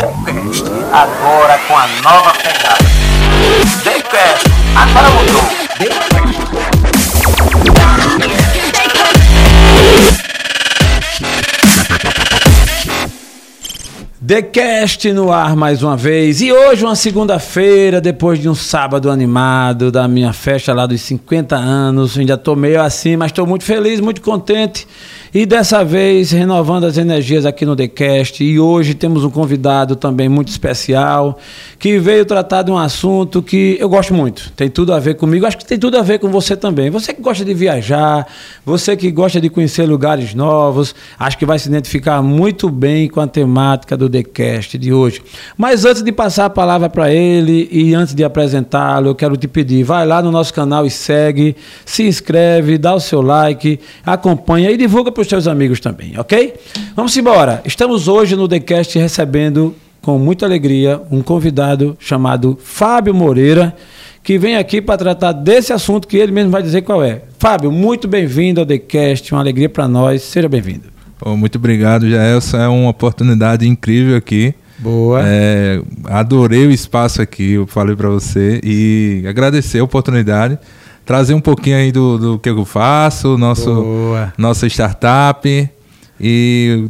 Decast, agora com a nova pegada. Decast, agora mudou. TheCast no ar mais uma vez. E hoje, uma segunda-feira, depois de um sábado animado da minha festa lá dos 50 anos. Ainda estou meio assim, mas estou muito feliz, muito contente. E dessa vez, renovando as energias aqui no TheCast. E hoje temos um convidado também muito especial, que veio tratar de um assunto que eu gosto muito. Tem tudo a ver comigo, acho que tem tudo a ver com você também. Você que gosta de viajar, você que gosta de conhecer lugares novos, acho que vai se identificar muito bem com a temática do TheCast de hoje. Mas antes de passar a palavra para ele e antes de apresentá-lo, eu quero te pedir, vai lá no nosso canal e segue, se inscreve, dá o seu like, acompanha e divulga para os seus amigos também, ok? Vamos embora. Estamos hoje no TheCast recebendo com muita alegria um convidado chamado Fábio Moreira, que vem aqui para tratar desse assunto que ele mesmo vai dizer qual é. Fábio, muito bem-vindo ao TheCast, uma alegria para nós, seja bem-vindo. Oh, muito obrigado, Jaelson. É uma oportunidade incrível aqui. Boa. É, adorei o espaço aqui, eu falei para você, e agradecer a oportunidade. Trazer um pouquinho aí do, do que eu faço, nosso, Boa. nossa startup. E,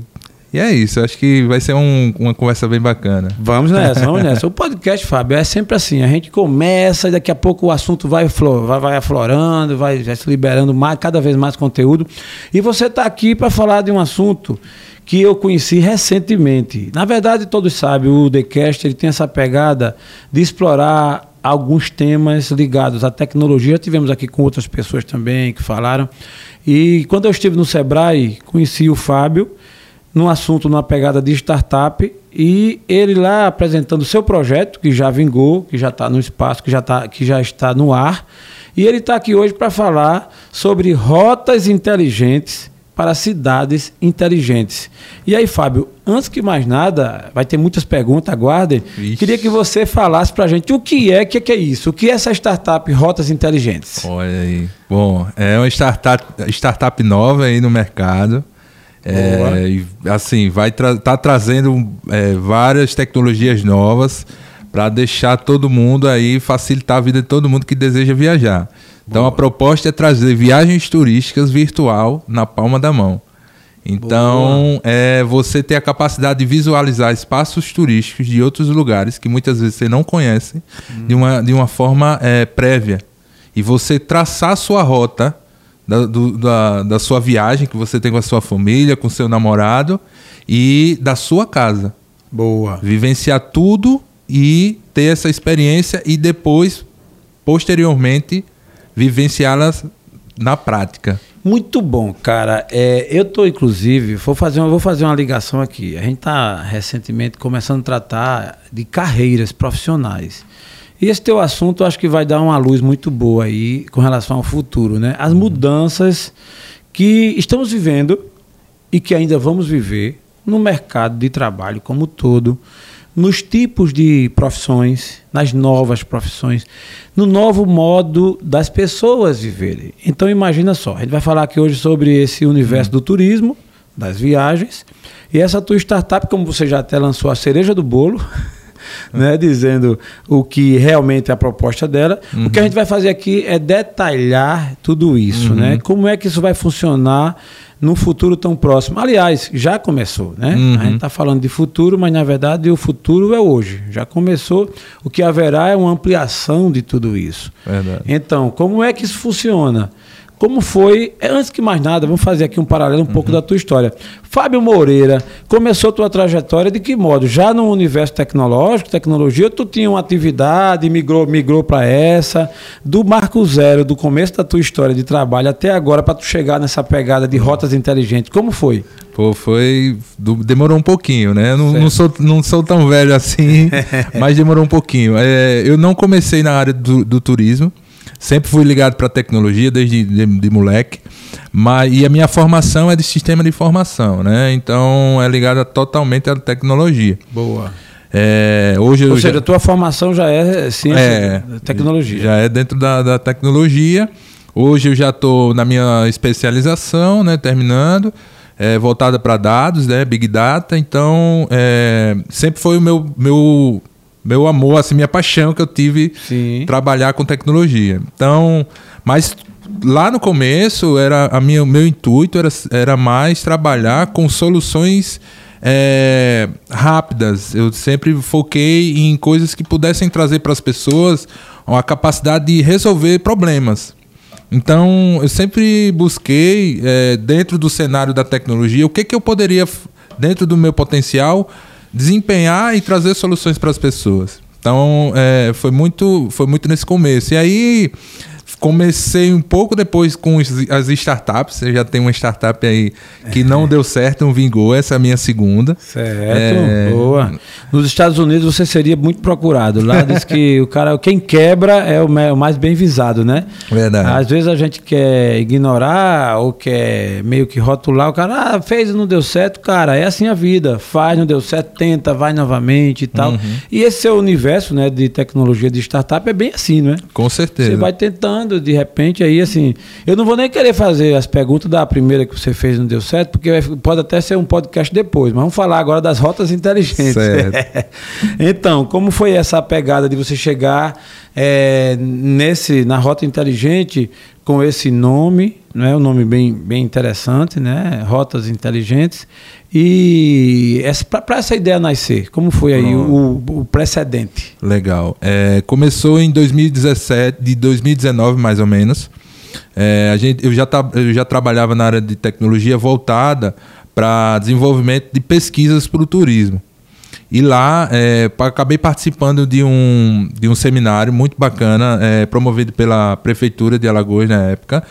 e é isso, acho que vai ser um- uma conversa bem bacana. Vamos nessa, vamos nessa. O podcast, Fábio, é sempre assim. A gente começa e daqui a pouco o assunto vai, flo- vai, vai aflorando, vai, vai se liberando mais, cada vez mais conteúdo. E você está aqui para falar de um assunto que eu conheci recentemente. Na verdade, todos sabem, o TheCast ele tem essa pegada de explorar alguns temas ligados à tecnologia. Tivemos aqui com outras pessoas também que falaram. E quando eu estive no Sebrae, conheci o Fábio num assunto, numa pegada de startup, e ele lá apresentando o seu projeto, que já vingou, que já está no espaço, que já, tá, que já está no ar. E ele está aqui hoje para falar sobre rotas inteligentes para cidades inteligentes. E aí, Fábio, antes que mais nada, vai ter muitas perguntas, aguardem. Ixi. Queria que você falasse para a gente o que é, o que é, que é isso, o que é essa startup Rotas Inteligentes. Olha aí. Bom, é uma startup, startup nova aí no mercado. É, e, assim, vai estar tá trazendo é, várias tecnologias novas para deixar todo mundo aí, facilitar a vida de todo mundo que deseja viajar. Então a proposta é trazer viagens turísticas virtual na palma da mão. Então, é você ter a capacidade de visualizar espaços turísticos de outros lugares que muitas vezes você não conhece de, uma, de uma forma é, prévia. E você traçar a sua rota da, do- da, da sua viagem que você tem com a sua família, com seu namorado e da sua casa. Boa. Vivenciar tudo e ter essa experiência e depois, posteriormente, vivenciá-las na prática. Muito bom, cara. É, eu tô, inclusive, vou fazer, uma, vou fazer uma ligação aqui. A gente está recentemente começando a tratar de carreiras profissionais. E esse teu assunto acho que vai dar uma luz muito boa aí com relação ao futuro, né? As mudanças que estamos vivendo e que ainda vamos viver no mercado de trabalho como um todo, nos tipos de profissões, nas novas profissões, no novo modo das pessoas viverem. Então imagina só, a gente vai falar aqui hoje sobre esse universo do turismo, das viagens, e essa tua startup, como você já até lançou a cereja do bolo, né, dizendo o que realmente é a proposta dela. O que a gente vai fazer aqui é detalhar tudo isso, né? Como é que isso vai funcionar num futuro tão próximo. Aliás, já começou, né? A gente está falando de futuro, mas na verdade o futuro é hoje. Já começou. O que haverá é uma ampliação de tudo isso. Verdade. Então, como é que isso funciona? Como foi, é, antes que mais nada, vamos fazer aqui um paralelo um pouco da tua história. Fábio Moreira, começou tua trajetória de que modo? Já no universo tecnológico, tecnologia, tu tinha uma atividade, migrou, migrou para essa, do marco zero, do começo da tua história de trabalho até agora, para tu chegar nessa pegada de rotas inteligentes. Como foi? Pô, foi. demorou um pouquinho, né? Não, não, sou, não sou tão velho assim, mas demorou um pouquinho. É, eu não comecei na área do, do turismo, sempre fui ligado para tecnologia desde de, de moleque. Mas, e a minha formação é de sistema de informação, né? Então é ligada totalmente à tecnologia. Boa. É, hoje eu Ou já- seja, a tua formação já é ciência, É, tecnologia. Já é dentro da, da tecnologia. Hoje eu já estou na minha especialização, né, terminando. é, voltada para dados, né, Big Data. Então, é, sempre foi o meu, meu, meu amor, assim, minha paixão que eu tive Sim. trabalhar com tecnologia. Então, mas lá no começo era a minha, meu intuito era, era mais trabalhar com soluções é, rápidas. Eu sempre foquei em coisas que pudessem trazer para as pessoas a capacidade de resolver problemas. Então, eu sempre busquei, é, dentro do cenário da tecnologia, o que, que eu poderia, dentro do meu potencial, desempenhar e trazer soluções para as pessoas. Então, é, foi, muito, foi muito nesse começo. E aí, comecei um pouco depois com as startups. Eu já tenho uma startup aí que não deu certo, não vingou. Essa é a minha segunda. Certo, é... boa. Nos Estados Unidos você seria muito procurado. Lá diz que o cara, quem quebra é o mais bem visado, né? Verdade. Às vezes a gente quer ignorar ou quer meio que rotular. O cara ah, fez e não deu certo, cara. É assim a vida. Faz, não deu certo, tenta, vai novamente e tal. Uhum. E esse seu universo, né, de tecnologia de startup é bem assim, não é? Com certeza. Você vai tentando de repente, aí assim, eu não vou nem querer fazer as perguntas da primeira que você fez não deu certo, porque pode até ser um podcast depois, mas vamos falar agora das rotas inteligentes. então, como foi essa pegada de você chegar é, nesse, na rota inteligente com esse nome, não é um nome bem, bem interessante, né? Rotas inteligentes. E para essa ideia nascer, como foi aí o, o, precedente? Legal. É, começou em 2017, de 2019 mais ou menos. É, a gente, eu, já eu já trabalhava na área de tecnologia voltada para desenvolvimento de pesquisas para o turismo. E lá é, acabei participando de um, de um seminário muito bacana, é, promovido pela Prefeitura de Alagoas na época,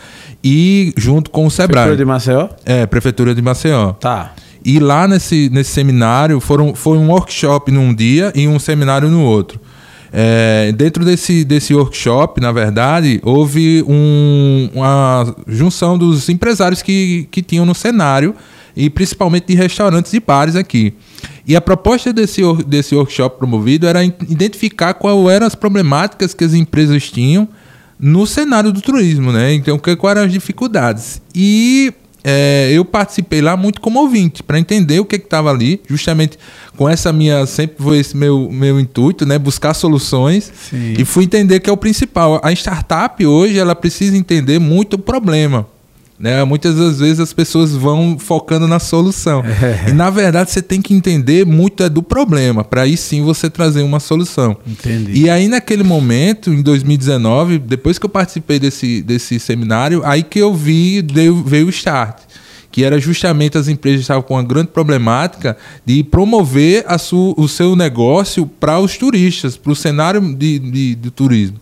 e junto com o Sebrae. Prefeitura de Maceió? É, Prefeitura de Maceió. Tá. E lá nesse, nesse seminário foram, foi um workshop num dia e um seminário no outro. É, dentro desse, desse workshop, na verdade, houve um, uma junção dos empresários que, que tinham no cenário, e principalmente de restaurantes e bares aqui. E a proposta desse, desse workshop promovido era identificar quais eram as problemáticas que as empresas tinham no cenário do turismo, né? Então, quais eram as dificuldades. E é, eu participei lá muito como ouvinte, para entender o que estava ali, justamente com essa minha. Sempre foi esse meu, meu intuito, né? Buscar soluções. Sim. E fui entender que é o principal. A startup hoje, ela precisa entender muito o problema. Né? Muitas das vezes as pessoas vão focando na solução. É. E na verdade você tem que entender muito é do problema, para aí sim você trazer uma solução. Entendi. E aí naquele momento, em 2019, depois que eu participei desse, desse seminário, aí que eu vi, deu, veio o start. Que era justamente as empresas estavam com uma grande problemática de promover su, o seu negócio para os turistas, para o cenário de, de, de turismo.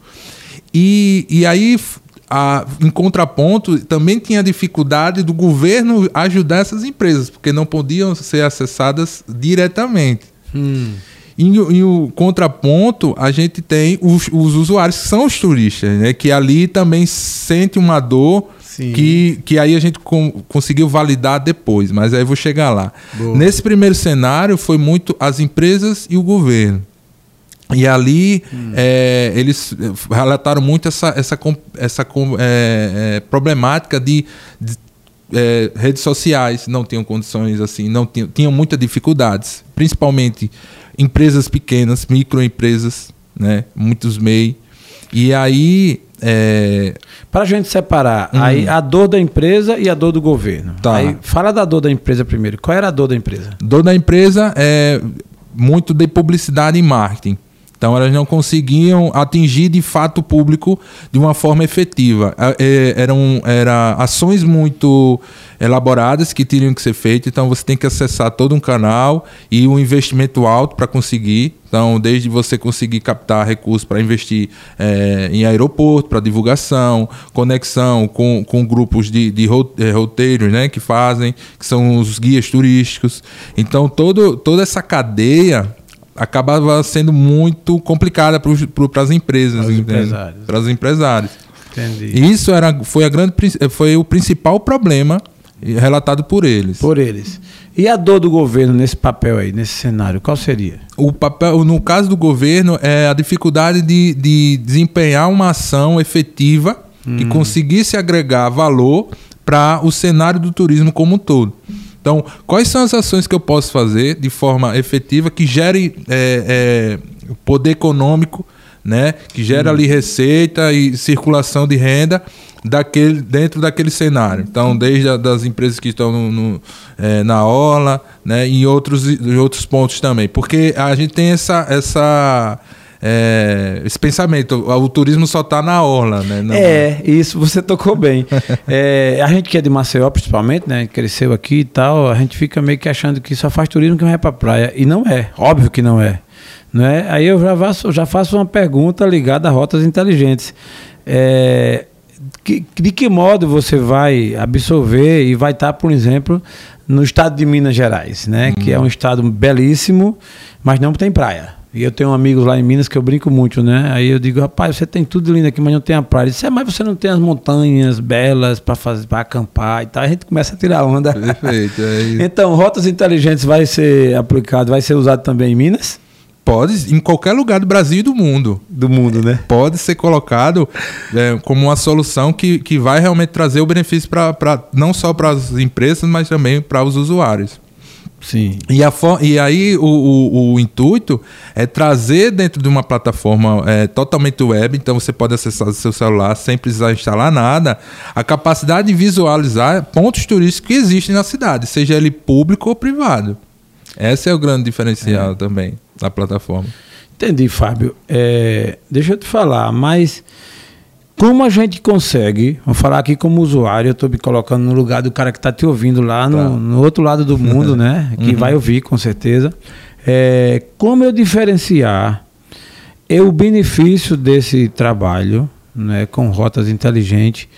E, e aí a, em contraponto, também tinha dificuldade do governo ajudar essas empresas, porque não podiam ser acessadas diretamente. Hum. Em, em o contraponto, a gente tem os, os, usuários que são os turistas, né? que ali também sente uma dor que, que aí a gente com, conseguiu validar depois, mas aí vou chegar lá. Boa. Nesse primeiro cenário, foi muito as empresas e o governo. E ali hum. é, eles relataram muito essa, essa, essa é, é, problemática de, de é, redes sociais não tinham condições assim, não tinham, tinham muitas dificuldades, principalmente empresas pequenas, microempresas, né, muitos MEI. E aí é... Para a gente separar hum. aí a dor da empresa e a dor do governo. Tá. Aí, fala da dor da empresa primeiro. Qual era a dor da empresa? Dor da empresa é muito de publicidade e marketing. Então elas não conseguiam atingir de fato o público de uma forma efetiva. É, eram era ações muito elaboradas que teriam que ser feitas, então você tem que acessar todo um canal e um investimento alto para conseguir. Então, desde você conseguir captar recursos para investir é, em aeroporto, para divulgação, conexão com, com grupos de, de é, roteiros né, que fazem, que são os guias turísticos. Então, todo, toda essa cadeia acabava sendo muito complicada para as empresas, para os empresários. Entendi. Isso era, foi, a grande, foi o principal problema relatado por eles. Por eles. E a dor do governo nesse papel aí, nesse cenário, qual seria? O papel, no caso do governo, é a dificuldade de, de desempenhar uma ação efetiva hum. que conseguisse agregar valor para o cenário do turismo como um todo. Então, quais são as ações que eu posso fazer de forma efetiva que gere é, é, poder econômico, né? Que gere ali receita e circulação de renda daquele, dentro daquele cenário. Então, desde a, das empresas que estão no, no, é, na orla, né, e outros, em outros pontos também. Porque a gente tem essa, essa é, esse pensamento, o turismo só está na orla, né? Não... É, isso você tocou bem. é, a gente que é de Maceió, principalmente, né? Cresceu aqui e tal, a gente fica meio que achando que só faz turismo que vai para praia. E não é, óbvio que não é. Não é? Aí eu já faço, já faço uma pergunta ligada a rotas inteligentes. É, que, de que modo você vai absorver e vai estar, por exemplo, no estado de Minas Gerais, né? Hum. Que é um estado belíssimo, mas não tem praia. E eu tenho amigos lá em Minas que eu brinco muito, né? Aí eu digo, rapaz, você tem tudo lindo aqui, mas não tem a praia. Disse, é, mas você não tem as montanhas belas para fazer, para acampar e tal. A gente começa a tirar onda. Perfeito. É isso. então, rotas inteligentes vai ser aplicado, vai ser usado também em Minas? Pode, em qualquer lugar do Brasil e do mundo. Do mundo, né? Pode ser colocado é, como uma solução que, que vai realmente trazer o benefício para não só para as empresas, mas também para os usuários. Sim. E, a, e aí o, o, o, intuito é trazer dentro de uma plataforma é, totalmente web, então você pode acessar o seu celular sem precisar instalar nada, a capacidade de visualizar pontos turísticos que existem na cidade, seja ele público ou privado. Esse é o grande diferencial é. também da plataforma. Entendi, Fábio. É, deixa eu te falar, mas como a gente consegue, vou falar aqui como usuário, eu estou me colocando no lugar do cara que está te ouvindo lá no, tá. no, outro lado do mundo, né? Que uhum. vai ouvir com certeza. É, como eu diferenciar é o benefício desse trabalho né, com rotas inteligentes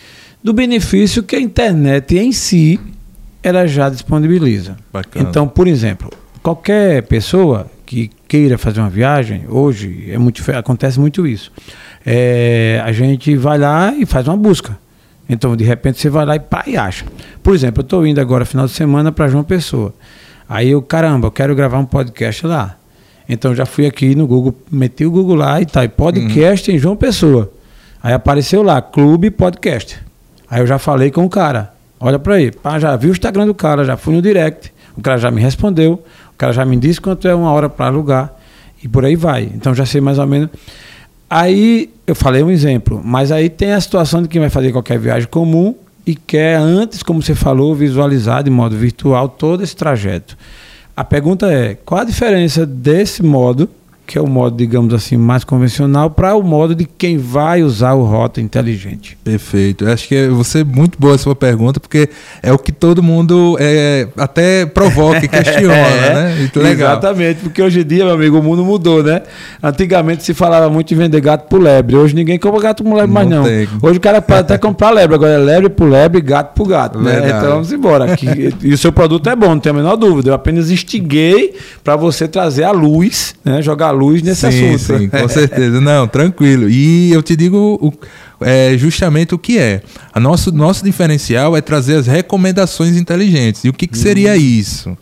do benefício que a internet em si ela já disponibiliza. Bacana. Então, por exemplo, qualquer pessoa que queira fazer uma viagem, hoje é muito, acontece muito isso é, a gente vai lá e faz uma busca. Então, de repente, você vai lá e, pá, e acha. Por exemplo, eu estou indo agora, final de semana, para João Pessoa. Aí eu, caramba, eu quero gravar um podcast lá. Então, já fui aqui no Google, meti o Google lá e tá, e podcast uhum. em João Pessoa. Aí apareceu lá, Clube Podcast. Aí eu já falei com o cara. Olha para aí. Pá, já vi o Instagram do cara, já fui no direct. O cara já me respondeu. O cara já me disse quanto é uma hora para alugar. E por aí vai. Então já sei mais ou menos. Aí eu falei um exemplo, mas aí tem a situação de quem vai fazer qualquer viagem comum e quer antes, como você falou, visualizar de modo virtual todo esse trajeto. A pergunta é: qual a diferença desse modo que é o modo, digamos assim, mais convencional, para o modo de quem vai usar o rota inteligente. Perfeito. Eu acho que você é muito boa a sua pergunta, porque é o que todo mundo é, até provoca e questiona, é, né? Legal. Exatamente, porque hoje em dia, meu amigo, o mundo mudou, né? Antigamente se falava muito em vender gato por lebre. Hoje ninguém compra gato por lebre mais não. Tem. Hoje o cara pode até comprar lebre, agora é lebre por lebre, gato por gato, né? Então vamos embora. Aqui, e o seu produto é bom, não tenho a menor dúvida. Eu apenas instiguei para você trazer a luz, né? Jogar a luz nesse sim, assunto. Sim, com certeza. Não, tranquilo. E eu te digo o, é, justamente o que é. A nosso, nosso diferencial é trazer as recomendações inteligentes. E o que, que seria hum. isso?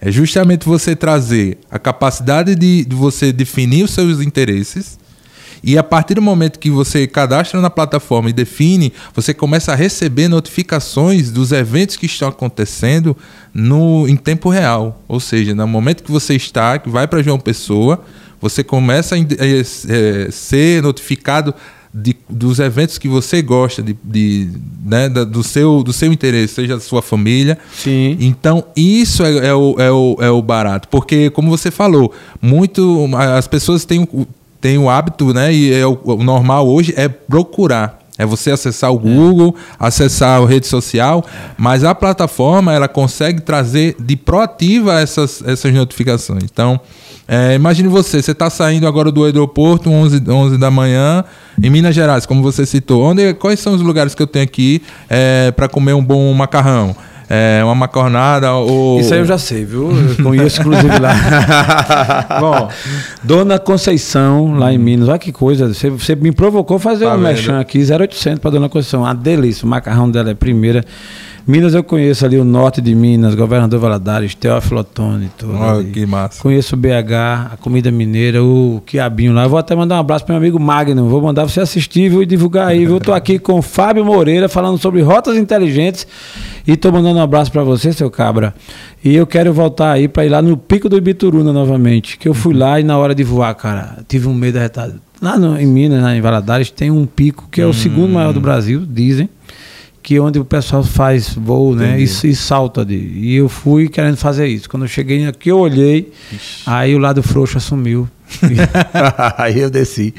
É justamente você trazer a capacidade de, de você definir os seus interesses e a partir do momento que você cadastra na plataforma e define, você começa a receber notificações dos eventos que estão acontecendo no, em tempo real. Ou seja, no momento que você está, que vai para João Pessoa, você começa a é, ser notificado de, dos eventos que você gosta, de, de né, da, do, seu, do seu interesse, seja da sua família. Sim. Então, isso é, é, o, é, o, é o barato. Porque, como você falou, muito as pessoas têm tem o hábito, né? E é o, o, normal hoje é procurar. É você acessar o Google, é. acessar a rede social, mas a plataforma ela consegue trazer de proativa essas, essas notificações. Então, é, imagine você, você está saindo agora do aeroporto 11, 11 da manhã, em Minas Gerais, como você citou. Onde, quais são os lugares que eu tenho aqui é, para comer um bom macarrão? É, uma macarronada ou... Isso aí eu já sei, viu? Eu conheço inclusive lá. Bom, Dona Conceição, lá em Minas, olha que coisa. Você, você me provocou fazer tá um mechan aqui, 0800 para Dona Conceição. Uma delícia, o macarrão dela é primeira. Minas eu conheço ali o norte de Minas, Governador Valadares, Teófilo Otoni, tudo ali. que massa. Conheço o BH, a comida mineira, o quiabinho lá. Eu vou até mandar um abraço para meu amigo Magno. Vou mandar você assistir viu, e divulgar aí. viu? Eu tô aqui com o Fábio Moreira falando sobre rotas inteligentes e tô mandando um abraço para você, seu cabra. E eu quero voltar aí para ir lá no Pico do Ibituruna novamente, que eu fui lá e na hora de voar, cara, tive um medo arretado. Lá no- em Minas, lá em Valadares, tem um pico que é o segundo maior do Brasil, dizem que é onde o pessoal faz voo, né? E, e salta de. E eu fui querendo fazer isso. Quando eu cheguei aqui, eu olhei, aí o lado frouxo assumiu. aí eu desci.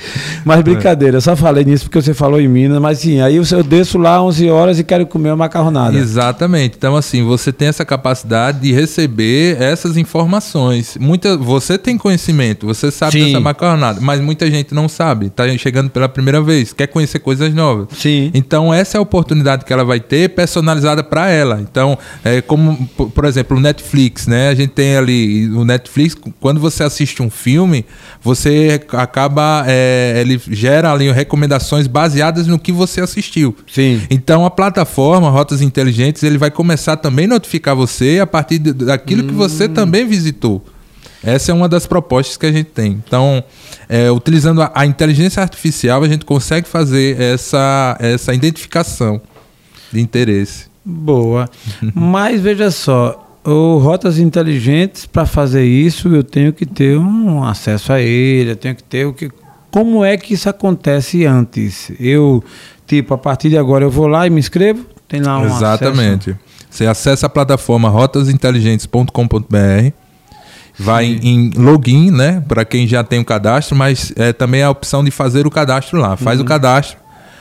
Mas brincadeira, eu só falei nisso porque você falou em Minas, mas sim, aí eu desço lá 11 horas e quero comer uma macarronada. Exatamente. Então, assim, você tem essa capacidade de receber essas informações. Muita, você tem conhecimento, você sabe Sim. dessa macarronada, mas muita gente não sabe. Tá chegando pela primeira vez, quer conhecer coisas novas. Sim. Então, essa é a oportunidade que ela vai ter personalizada para ela. Então, é como, por exemplo, o Netflix, né? A gente tem ali o Netflix, quando você assiste um filme, você acaba, é, ele gera ali recomendações baseadas no que você assistiu. Sim. Então a plataforma Rotas Inteligentes ele vai começar também a notificar você a partir de- daquilo que você também visitou. Essa é uma das propostas que a gente tem. Então, é, utilizando a, a inteligência artificial, a gente consegue fazer essa, essa identificação de interesse. Boa. Mas veja só, o Rotas Inteligentes, para fazer isso, eu tenho que ter um acesso a ele, eu tenho que ter o que. Como é que isso acontece antes? Eu, tipo, a partir de agora eu vou lá e me inscrevo? Tem lá um Exatamente. Você acessa a plataforma rotasinteligentes.com.br, vai em, em login, né, para quem já tem o cadastro, mas é, também a opção de fazer o cadastro lá. Faz o cadastro.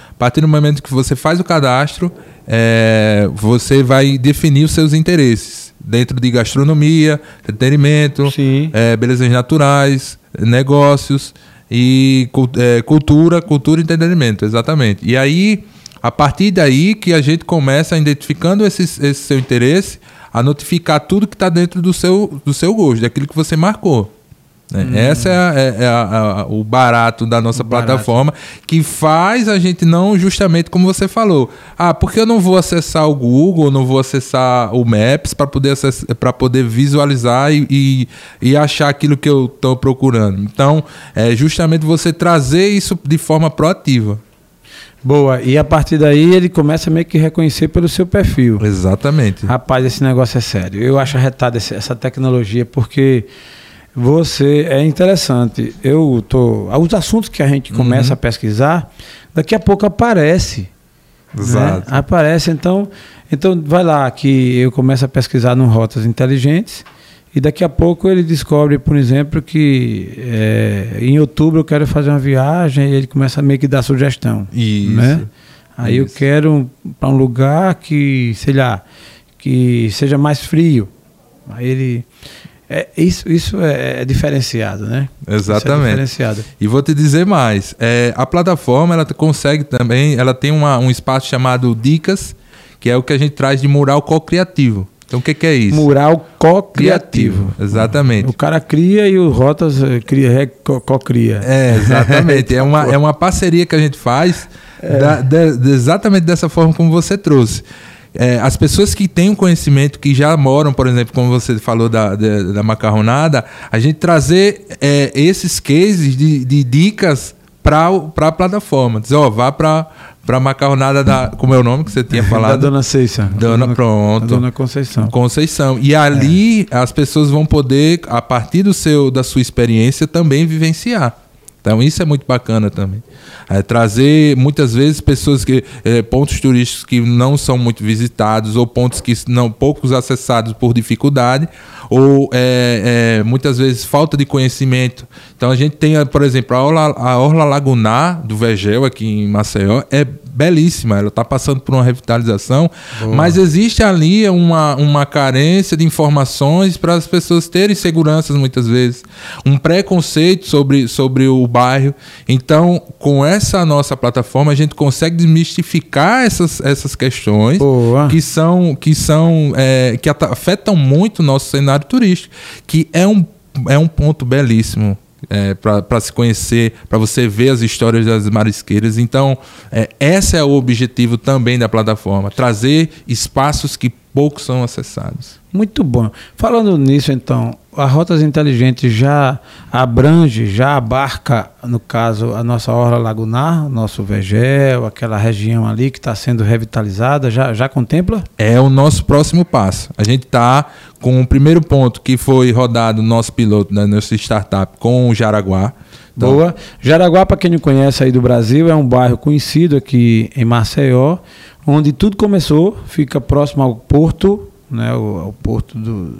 A partir do momento que você faz o cadastro, é, você vai definir os seus interesses dentro de gastronomia, entretenimento, é, belezas naturais, negócios e é, cultura, cultura e entretenimento, exatamente. E aí, a partir daí que a gente começa identificando esse, esse seu interesse, a notificar tudo que está dentro do seu, do seu gosto, daquilo que você marcou. Né? Essa é, a- é- é a- a- o barato da nossa Hum. O barato. plataforma que faz a gente não justamente como você falou. Ah, porque eu não vou acessar o Google, não vou acessar o Maps para poder para poder visualizar e, e, e achar aquilo que eu estou procurando. Então, é justamente você trazer isso de forma proativa. Boa. E a partir daí ele começa meio que reconhecer pelo seu perfil. Exatamente. Rapaz, esse negócio é sério. Eu acho arretado essa tecnologia porque você é interessante. Eu tô, os assuntos que a gente começa a pesquisar, daqui a pouco aparece. né? Aparece, então, então vai lá que eu começo a pesquisar no rotas inteligentes e daqui a pouco ele descobre, por exemplo, que é, em outubro eu quero fazer uma viagem e ele começa a meio que dar sugestão. Isso. Né? Aí eu Isso. quero para um lugar que, sei lá, que seja mais frio. Aí ele. É, isso isso é, é diferenciado, né? É Exatamente. diferenciado. E vou te dizer mais, é, a plataforma ela consegue também, ela tem uma- um espaço chamado Dicas, que é o que a gente traz de mural co-criativo. Então o que, que é isso? Mural co-criativo. Exatamente. O cara cria e o Rotas eh, cria, é, co- co-cria. É, exatamente. é, uma, é uma parceria que a gente faz da- de- de- exatamente dessa forma como você trouxe. É, as pessoas que têm um conhecimento, que já moram, por exemplo, como você falou da, da, da macarronada, a gente trazer é, esses cases de, de dicas para a plataforma. Dizer, ó, vá para a macarronada da. Como é o nome que você tinha Da falado? Dona Ceiça. Dona- pronto. Da Dona Conceição. Conceição. E ali as pessoas vão poder, a partir do seu, da sua experiência, também vivenciar. Então isso é muito bacana também. É, trazer muitas vezes pessoas que é, pontos turísticos que não são muito visitados ou pontos que não poucos acessados por dificuldade ou é, é, muitas vezes falta de conhecimento. Então a gente tem, por exemplo, a Orla, a Orla Lagunar do Vegel aqui em Maceió é belíssima. Ela está passando por uma revitalização, mas existe ali uma, uma carência de informações para as pessoas terem seguranças muitas vezes, um preconceito sobre, sobre o bairro. Então, com essa nossa plataforma, a gente consegue desmistificar essas, essas questões Boa. que são que são é, que afetam muito o nosso cenário turístico, que é um é um ponto belíssimo. É, para se conhecer, para você ver as histórias das marisqueiras. Então, é, esse é o objetivo também da plataforma: trazer espaços que poucos são acessados. Muito bom. Falando nisso, então, a Rotas Inteligentes já abrange, já abarca, no caso, a nossa Orla Lagunar, nosso Vegel, aquela região ali que está sendo revitalizada, já, já contempla? É o nosso próximo passo. A gente está com o primeiro ponto que foi rodado no nosso piloto da nossa startup com o Jaraguá. Então, Boa. Jaraguá, para quem não conhece aí do Brasil, é um bairro conhecido aqui em Maceió, onde tudo começou, fica próximo ao porto né, o, o porto do,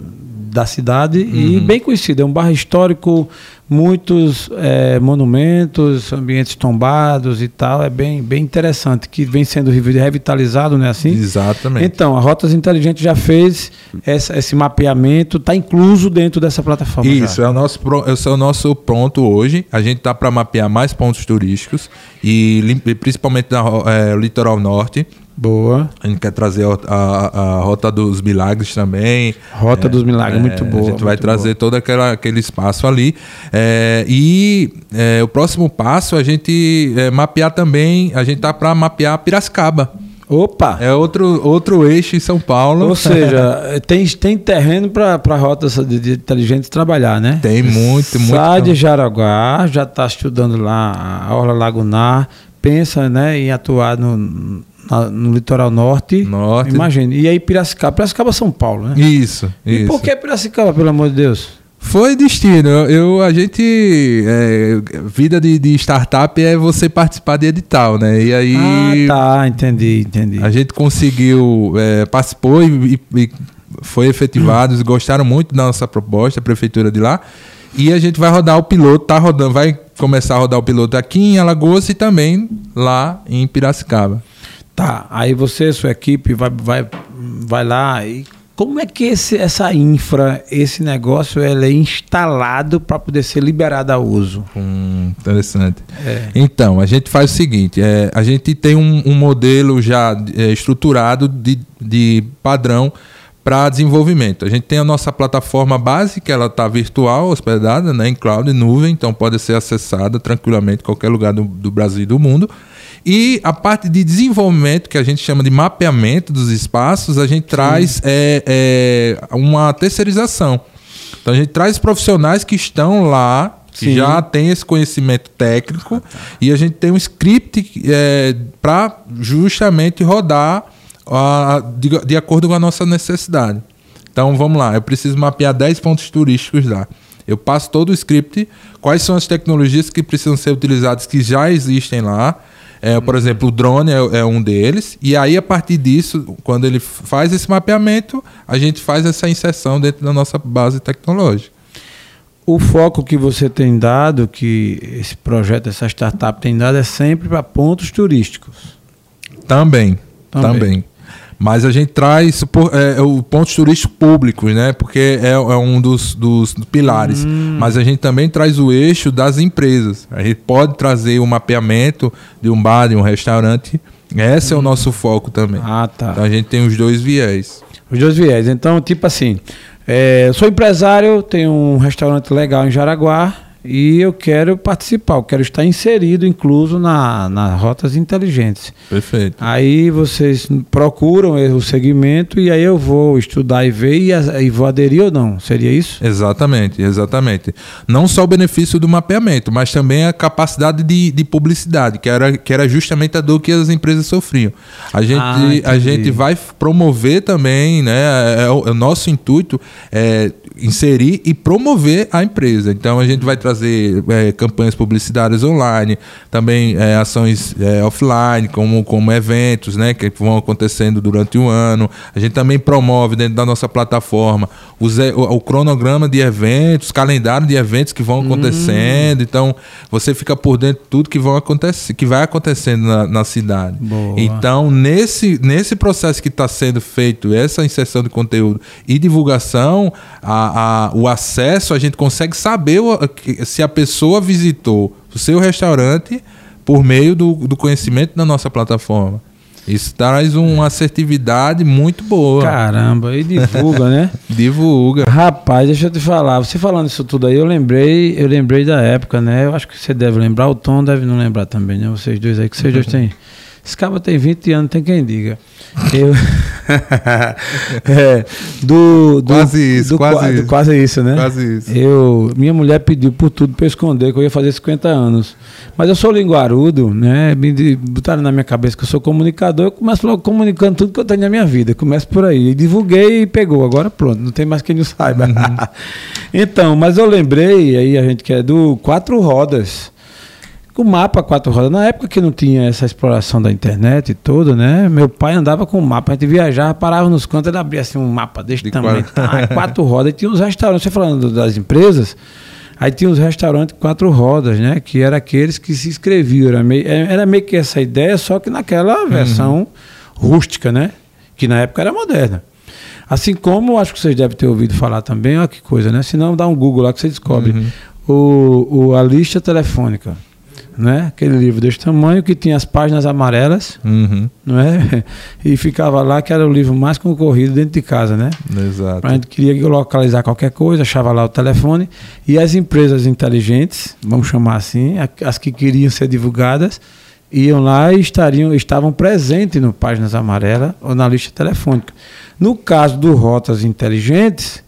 da cidade uhum. e bem conhecido. É um bairro histórico, muitos é, monumentos, ambientes tombados e tal. É bem, bem interessante, que vem sendo revitalizado, né? Assim? Exatamente. Então, a Rotas Inteligentes já fez essa, esse mapeamento, está incluso dentro dessa plataforma. Isso, é o, nosso, esse é o nosso ponto hoje. A gente está para mapear mais pontos turísticos e principalmente no é, litoral norte. Boa. A gente quer trazer a, a, a Rota dos Milagres também. Rota é, dos Milagres, é, muito boa. A gente vai trazer boa. todo aquela, aquele espaço ali. É, e é, o próximo passo a gente é, mapear também, a gente tá para mapear Piracicaba. Opa! É outro, outro eixo em São Paulo. Ou seja, tem, tem terreno para rotas de, de inteligentes trabalhar, né? Tem muito, muito. Sai de Jaraguá, já está estudando lá a Orla Lagunar, pensa né, em atuar no, na, no litoral norte. Norte. Imagina. E aí Piracicaba. Piracicaba São Paulo, né? Isso. E isso. por que Piracicaba, pelo amor de Deus? Foi destino. Eu, a gente. É, vida de, de, startup é você participar de edital, né? E aí. Ah, tá, entendi, entendi. A gente conseguiu, é, participou e, e, foi efetivado. Eles gostaram muito da nossa proposta, a prefeitura de lá. E a gente vai rodar o piloto, tá rodando, vai começar a rodar o piloto aqui em Alagoas e também lá em Piracicaba. Tá, aí você, sua equipe, vai, vai, vai lá e como é que esse, essa infra, esse negócio, ele é instalado para poder ser liberado a uso? Hum, interessante. É. Então, a gente faz o seguinte: é, a gente tem um, um modelo já é, estruturado de, de padrão para desenvolvimento. A gente tem a nossa plataforma básica, ela está virtual, hospedada né, em cloud, em nuvem, então pode ser acessada tranquilamente em qualquer lugar do, do Brasil e do mundo. E a parte de desenvolvimento, que a gente chama de mapeamento dos espaços, a gente Sim. traz é, é, uma terceirização. Então a gente traz profissionais que estão lá, que Sim. já tem esse conhecimento técnico, e a gente tem um script é, para justamente rodar a, de, de acordo com a nossa necessidade. Então vamos lá, eu preciso mapear 10 pontos turísticos lá. Eu passo todo o script, quais são as tecnologias que precisam ser utilizadas que já existem lá, é, por exemplo, o drone é, é, um deles. E aí, a partir disso, quando ele faz esse mapeamento, a gente faz essa inserção dentro da nossa base tecnológica. O foco que você tem dado, que esse projeto, essa startup tem dado, é sempre para pontos turísticos. Também, também. também. Mas a gente traz é, o pontos turísticos públicos, né? Porque é, é um dos, dos pilares. Hum. Mas a gente também traz o eixo das empresas. A gente pode trazer o mapeamento de um bar, de um restaurante. Esse hum. é o hum. nosso foco também. Ah, tá. Então a gente tem os dois viés. Os dois viés. Então, tipo assim, é, sou empresário, tenho um restaurante legal em Jaraguá e eu quero participar, eu quero estar inserido, incluso na, nas rotas inteligentes. Perfeito. Aí vocês procuram o segmento e aí eu vou estudar e ver e, e vou aderir ou não. Seria isso? Exatamente, exatamente. Não só o benefício do mapeamento, mas também a capacidade de, de publicidade, que era, que era justamente a dor que as empresas sofriam. A gente, ah, a gente vai promover também, né? É, o, é o nosso intuito é inserir e promover a empresa. Então a gente vai trazer é, campanhas publicitárias online, também é, ações é, offline, como, como eventos né, que vão acontecendo durante o ano. A gente também promove dentro da nossa plataforma o, o, cronograma de eventos, calendário de eventos que vão acontecendo. Hum. Então você fica por dentro de tudo que, vão acontecer, que vai acontecendo na, na cidade. Boa. Então, nesse, nesse processo que está sendo feito, essa inserção de conteúdo e divulgação, a, a, o acesso, a gente consegue saber o, se a pessoa visitou o seu restaurante por meio do, do conhecimento da nossa plataforma. Isso traz uma assertividade muito boa. Caramba, e divulga, né? Divulga. Rapaz, deixa eu te falar. Você falando isso tudo aí, eu lembrei, eu lembrei da época, né? Eu acho que você deve lembrar, o Tom deve não lembrar também, né? Vocês dois aí, que vocês dois têm. Esse cara tem 20 anos, tem quem diga. Eu. é, do, do, Quase isso, do, quase qua- do isso. quase isso, né? Quase isso. Eu, minha mulher pediu por tudo para eu esconder que eu ia fazer 50 anos. Mas eu sou linguarudo, né? Me botaram na minha cabeça que eu sou comunicador, eu começo logo comunicando tudo que eu tenho na minha vida. Começo por aí. E divulguei e pegou. Agora pronto, não tem mais quem não saiba. Uhum. então, mas eu lembrei, aí a gente que é do Quatro Rodas. O mapa quatro rodas, na época que não tinha essa exploração da internet e tudo, né? Meu pai andava com o mapa, a gente viajava, parava nos cantos, ele abria assim um mapa desse De tamanho, quatro. tá, quatro rodas, e tinha uns restaurantes, você falando das empresas, aí tinha uns restaurantes quatro rodas, né? Que eram aqueles que se inscreviam, era meio, é, era meio que essa ideia, só que naquela versão rústica, né? Que na época era moderna. Assim como, acho que vocês devem ter ouvido falar também, olha que coisa, né? Se não, dá um Google lá que você descobre. O, o, a lista telefônica, né? Aquele livro desse tamanho que tinha as páginas amarelas, Uhum, não é? E ficava lá que era o livro mais concorrido dentro de casa, né? exato. A gente queria localizar qualquer coisa, achava lá o telefone. E as empresas inteligentes, vamos chamar assim, as que queriam ser divulgadas, iam lá e estariam, estavam presentes no Páginas Amarelas ou na lista telefônica. No caso do Rotas Inteligentes,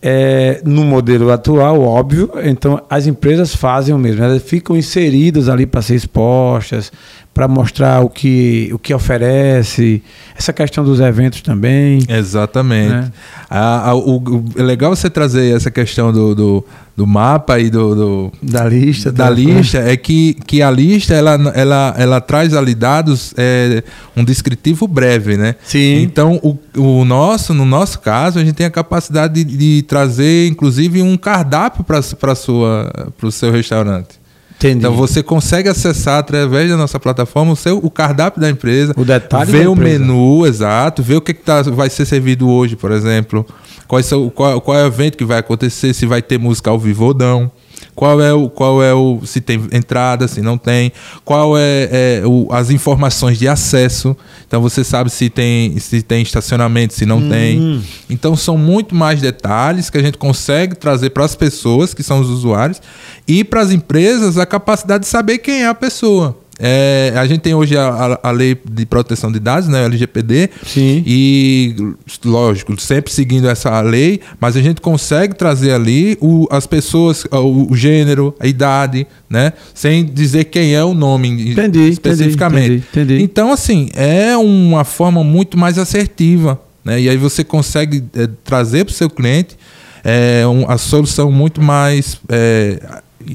é, no modelo atual, óbvio, então as empresas fazem o mesmo, elas ficam inseridas ali para ser expostas, para mostrar o que, o que oferece, essa questão dos eventos também. Exatamente. Né? A- a- o, o- é legal você trazer essa questão do, do, do mapa e do, do- Da lista. da do- lista é que, que a lista ela, ela, ela traz ali dados é, um descritivo breve, né? Sim. Então o, o nosso, no nosso caso, a gente tem a capacidade de, de trazer, inclusive, um cardápio para o seu restaurante. Entendi. Então você consegue acessar através da nossa plataforma o, seu, o cardápio da empresa, O detalhe ver o menu exato, ver o que, que tá, vai ser servido hoje, por exemplo, quais são, qual, qual é o evento que vai acontecer, se vai ter música ao vivo ou não. Qual é o, qual é o se tem entrada, se não tem, qual é, é o- as informações de acesso. Então você sabe se tem se tem estacionamento, se não Hum. tem. Então são muito mais detalhes que a gente consegue trazer para as pessoas que são os usuários e para as empresas a capacidade de saber quem é a pessoa. É, a gente tem hoje a, a- a lei de proteção de dados, né, o LGPD, Sim. e lógico, sempre seguindo essa lei, mas a gente consegue trazer ali o, as pessoas, o, o gênero, a idade, né, sem dizer quem é o nome Entendi, especificamente. entendi, entendi. Então, assim, é uma forma muito mais assertiva, né? E aí você consegue eh, trazer para o seu cliente eh, um- a solução muito mais eh,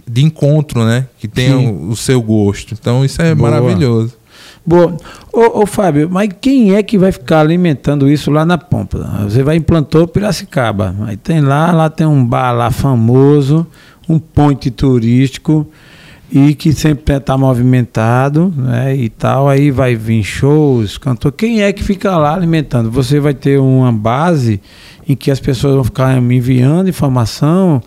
de encontro, né? Que tenha o, o seu gosto. Então, isso é Boa. maravilhoso. Boa. Ô, ô, Fábio, mas quem é que vai ficar alimentando isso lá na Pompa? Você vai implantou Piracicaba. Aí tem lá, lá tem um bar lá famoso, um ponte turístico e que sempre está movimentado, né? E tal. Aí vai vir shows, cantor. Quem é que fica lá alimentando? Você vai ter uma base em que as pessoas vão ficar me enviando informação.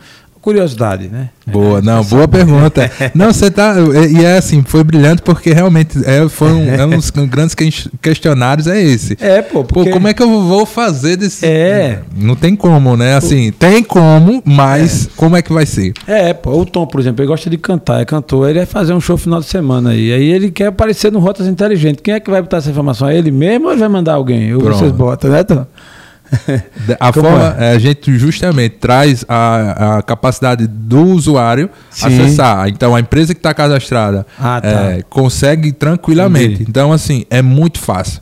Curiosidade, né? Boa, não, boa pergunta. Não, você tá. E é assim, foi brilhante porque realmente é, foi um, é um dos grandes que- questionários é esse. É, pô, Pô, porque... como é que eu vou fazer desse. É. Não tem como, né? Assim, tem como, mas como é que vai ser? É, pô, o Tom, por exemplo, ele gosta de cantar, é cantor, ele vai fazer um show final de semana aí. Aí ele quer aparecer no Rotas Inteligentes. Quem é que vai botar essa informação? É ele mesmo ou ele vai mandar alguém? Ou Pronto. vocês botam, né, Tom? A Como forma, é, a gente justamente traz a, a capacidade do usuário Sim. acessar. Então, a empresa que está cadastrada Ah, tá. é, consegue tranquilamente. Entendi. Então, assim, é muito fácil.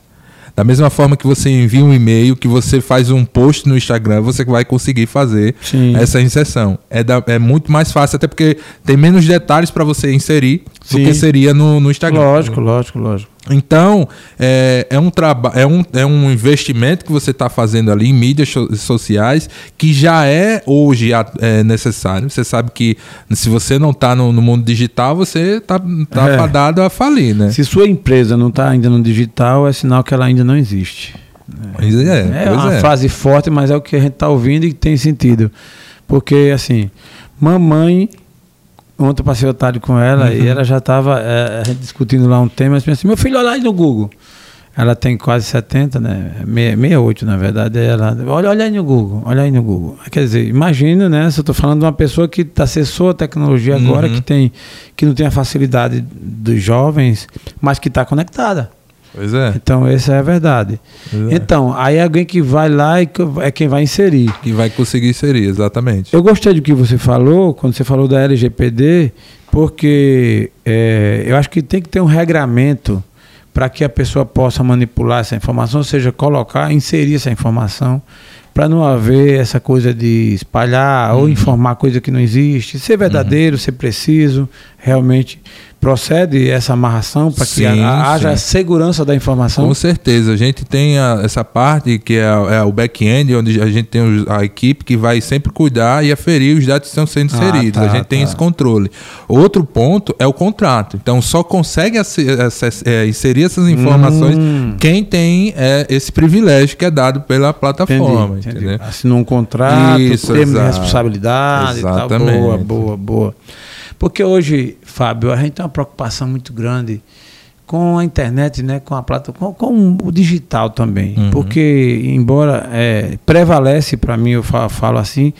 Da mesma forma que você envia um e-mail, que você faz um post no Instagram, você vai conseguir fazer Sim. essa inserção. É, da- é muito mais fácil, até porque tem menos detalhes para você inserir do Sim. que seria no, no Instagram. Lógico, lógico, lógico. Então, é, é, um é, um, é um investimento que você está fazendo ali em mídias so- sociais que já é hoje é, necessário. Você sabe que se você não está no, no mundo digital, você está tá É. fadado a falir, né? Se sua empresa não está ainda no digital, é sinal que ela ainda não existe. É, É, uma é. frase forte, mas é o que a gente está ouvindo e tem sentido. Porque, assim, mamãe. Ontem eu passei o tarde com ela Uhum. e ela já estava discutindo lá um tema. Assim, meu filho, olha aí no Google. Ela tem quase 70, né? 68, na verdade. Ela, olha, olha aí no Google, olha aí no Google. Quer dizer, imagina, né? Se eu estou falando de uma pessoa que acessou a tecnologia agora, Uhum. que, tem, que não tem a facilidade dos jovens, mas que está conectada. Pois é. Então, essa é a verdade. É. Então, aí alguém que vai lá e é quem vai inserir. Que vai conseguir inserir, exatamente. Eu gostei do que você falou, quando você falou da LGPD, porque é, eu acho que tem que ter um regramento para que a pessoa possa manipular essa informação, ou seja, colocar, inserir essa informação, para não haver essa coisa de espalhar Uhum. ou informar coisa que não existe, ser verdadeiro, ser preciso, realmente procede essa amarração para que Sim, ha- haja sim. segurança da informação. Com certeza, a gente tem a- essa parte que é, é o back-end, onde a gente tem os- a equipe que vai sempre cuidar e aferir os dados que estão sendo Ah, inseridos. tá, a gente tem tá. esse controle. Outro ponto é o contrato. Então, só consegue acess- é, inserir essas informações Hum. quem tem é, esse privilégio que é dado pela plataforma. Entendi, entendi. Assinou um contrato, Isso, termo de exato. responsabilidade e tal. Exatamente. Boa, boa, boa. Porque hoje, Fábio, a gente tem uma preocupação muito grande com a internet, né, com a plataforma, com, com o digital também. Uhum. Porque, embora é, prevalece para mim, eu fa- falo assim,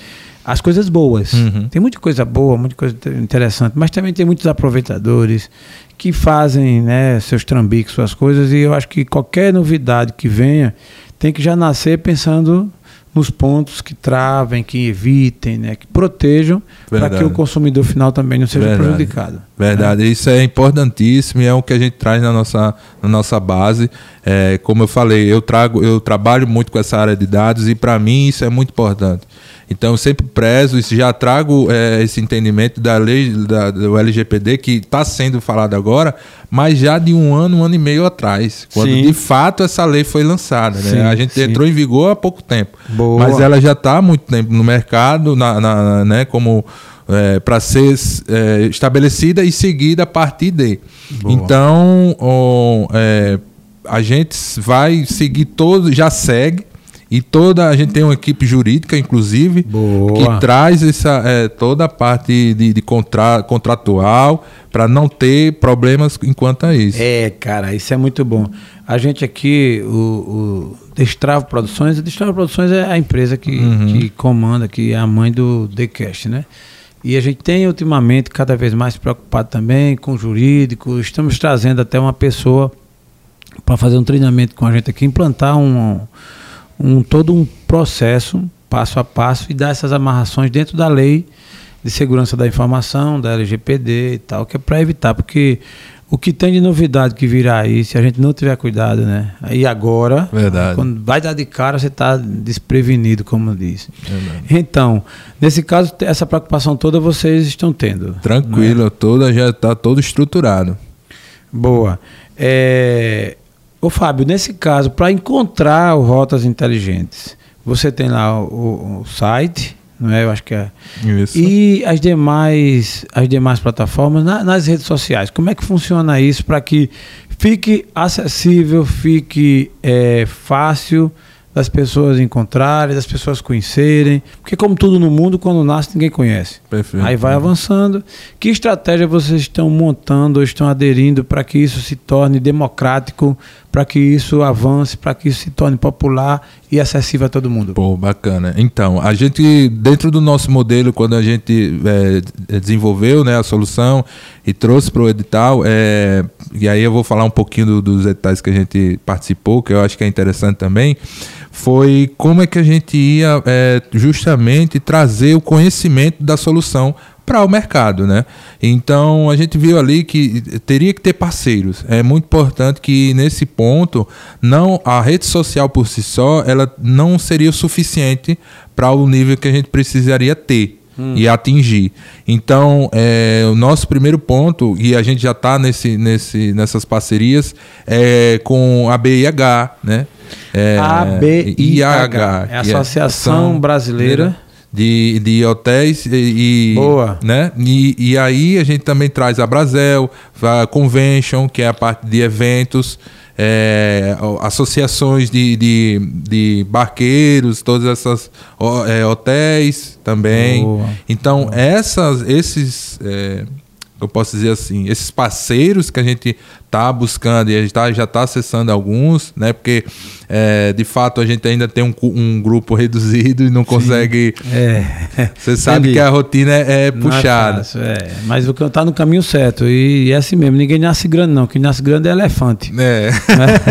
as coisas boas. Uhum. Tem muita coisa boa, muita coisa inter- interessante, mas também tem muitos aproveitadores que fazem né, seus trambiques, suas coisas, e eu acho que qualquer novidade que venha tem que já nascer pensando nos pontos que travem, que evitem, né, que protejam, para que o consumidor final também não seja Verdade. prejudicado. Verdade, isso é importantíssimo e é o que a gente traz na nossa, na nossa base. É, como eu falei, eu trago, eu trabalho muito com essa área de dados e para mim isso é muito importante. Então eu sempre prezo e já trago é, esse entendimento da lei da, do LGPD que está sendo falado agora, mas já de um ano, um ano e meio atrás, quando Sim. de fato essa lei foi lançada. né? Sim, a gente sim. entrou em vigor há pouco tempo, Boa. mas ela já está há muito tempo no mercado, na, na- né, como para ser é, estabelecida e seguida a partir de. Boa. Então, é, a gente vai seguir todo, já segue. E toda a gente tem uma equipe jurídica, inclusive, Boa. que traz essa, é, toda a parte de, de contra, contratual para não ter problemas enquanto a isso. É, cara, isso é muito bom. A gente aqui, o, o Destravo Produções, a Destravo Produções é a empresa que, Uhum. que comanda, que é a mãe do TheCast, né? E a gente tem ultimamente cada vez mais preocupado também com o jurídico. Estamos trazendo até uma pessoa para fazer um treinamento com a gente aqui, implantar um, um todo um processo passo a passo e dar essas amarrações dentro da lei de segurança da informação, da LGPD e tal, que é para evitar, porque o que tem de novidade que virá aí, se a gente não tiver cuidado, né? Aí agora, Verdade. quando vai dar de cara, você está desprevenido, como diz. Verdade. Então, nesse caso, essa preocupação toda vocês estão tendo. Tranquilo, toda já está todo estruturado. Boa. É... Ô Fábio, nesse caso, para encontrar o Rotas Inteligentes, você tem lá o, o site, não é? Eu acho que é. Isso. E as demais, as demais plataformas, na- nas redes sociais, como é que funciona isso para que fique acessível, fique é, fácil das pessoas encontrarem, das pessoas conhecerem? Porque como tudo no mundo, quando nasce, ninguém conhece. Perfeito. Aí vai avançando. Que estratégia vocês estão montando ou estão aderindo para que isso se torne democrático, para que isso avance, para que isso se torne popular e acessível a todo mundo? Pô, bacana. Então, a gente, dentro do nosso modelo, quando a gente é, desenvolveu né, a solução e trouxe para o edital, é, e aí eu vou falar um pouquinho do- dos editais que a gente participou, que eu acho que é interessante também, foi como é que a gente ia é, justamente trazer o conhecimento da solução para o mercado, né? Então a gente viu ali que teria que ter parceiros. É muito importante que nesse ponto não a rede social por si só ela não seria o suficiente para o nível que a gente precisaria ter. E atingir. Então, é, o nosso primeiro ponto, e a gente já está nesse, nesse, nessas parcerias, é com a BIH, né? É, ABIH, é a Associação Brasileira de, de hotéis e, Boa. né? E, e aí a gente também traz a Brasel, a Convention, que é a parte de eventos, é, associações de, de, de barqueiros, todas essas ó, é, hotéis também. Boa. Então essas, esses é, eu posso dizer assim, esses parceiros que a gente está buscando e a gente tá, já está acessando alguns, né? Porque é, de fato a gente ainda tem um, um grupo reduzido e não consegue. É. Você sabe Entendi. que a rotina é, é é puxada. fácil, é. Mas o que tá no caminho certo. E, é assim mesmo, ninguém nasce grande, não. Quem nasce grande é elefante. É.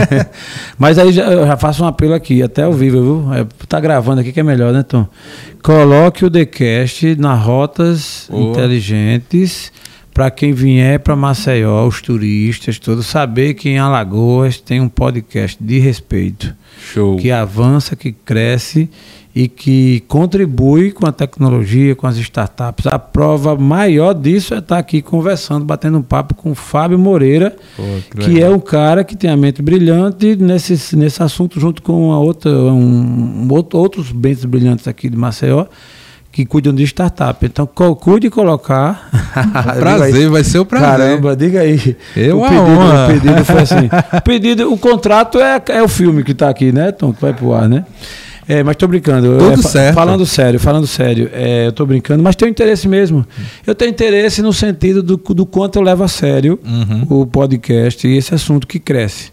Mas aí já, eu já faço um apelo aqui, até ao vivo, viu? É, tá gravando aqui que é melhor, né, Tom? Coloque o TheCast nas rotas Boa. inteligentes para quem vier para Maceió, os turistas, todos, saber que em Alagoas tem um podcast de respeito, Show. que avança, que cresce e que contribui com a tecnologia, com as startups. A prova maior disso é estar aqui conversando, batendo um papo com o Fábio Moreira, Pô, que legal. é um cara que tem a mente brilhante nesse, nesse assunto, junto com uma outra, um, outro- outros mentes brilhantes aqui de Maceió, que cuidam de startup. Então, cuide de colocar. Prazer, vai ser o prazer. Caramba, diga aí. Eu o pedido, honra. o pedido foi assim. O pedido, o contrato é, é o filme que está aqui, né, Tom? Que vai pro ar, né? É, mas tô brincando. Tudo É, certo. Falando sério, falando sério, é, eu tô brincando, mas tenho interesse mesmo. Eu tenho interesse no sentido do, do quanto eu levo a sério Uhum. o podcast e esse assunto que cresce.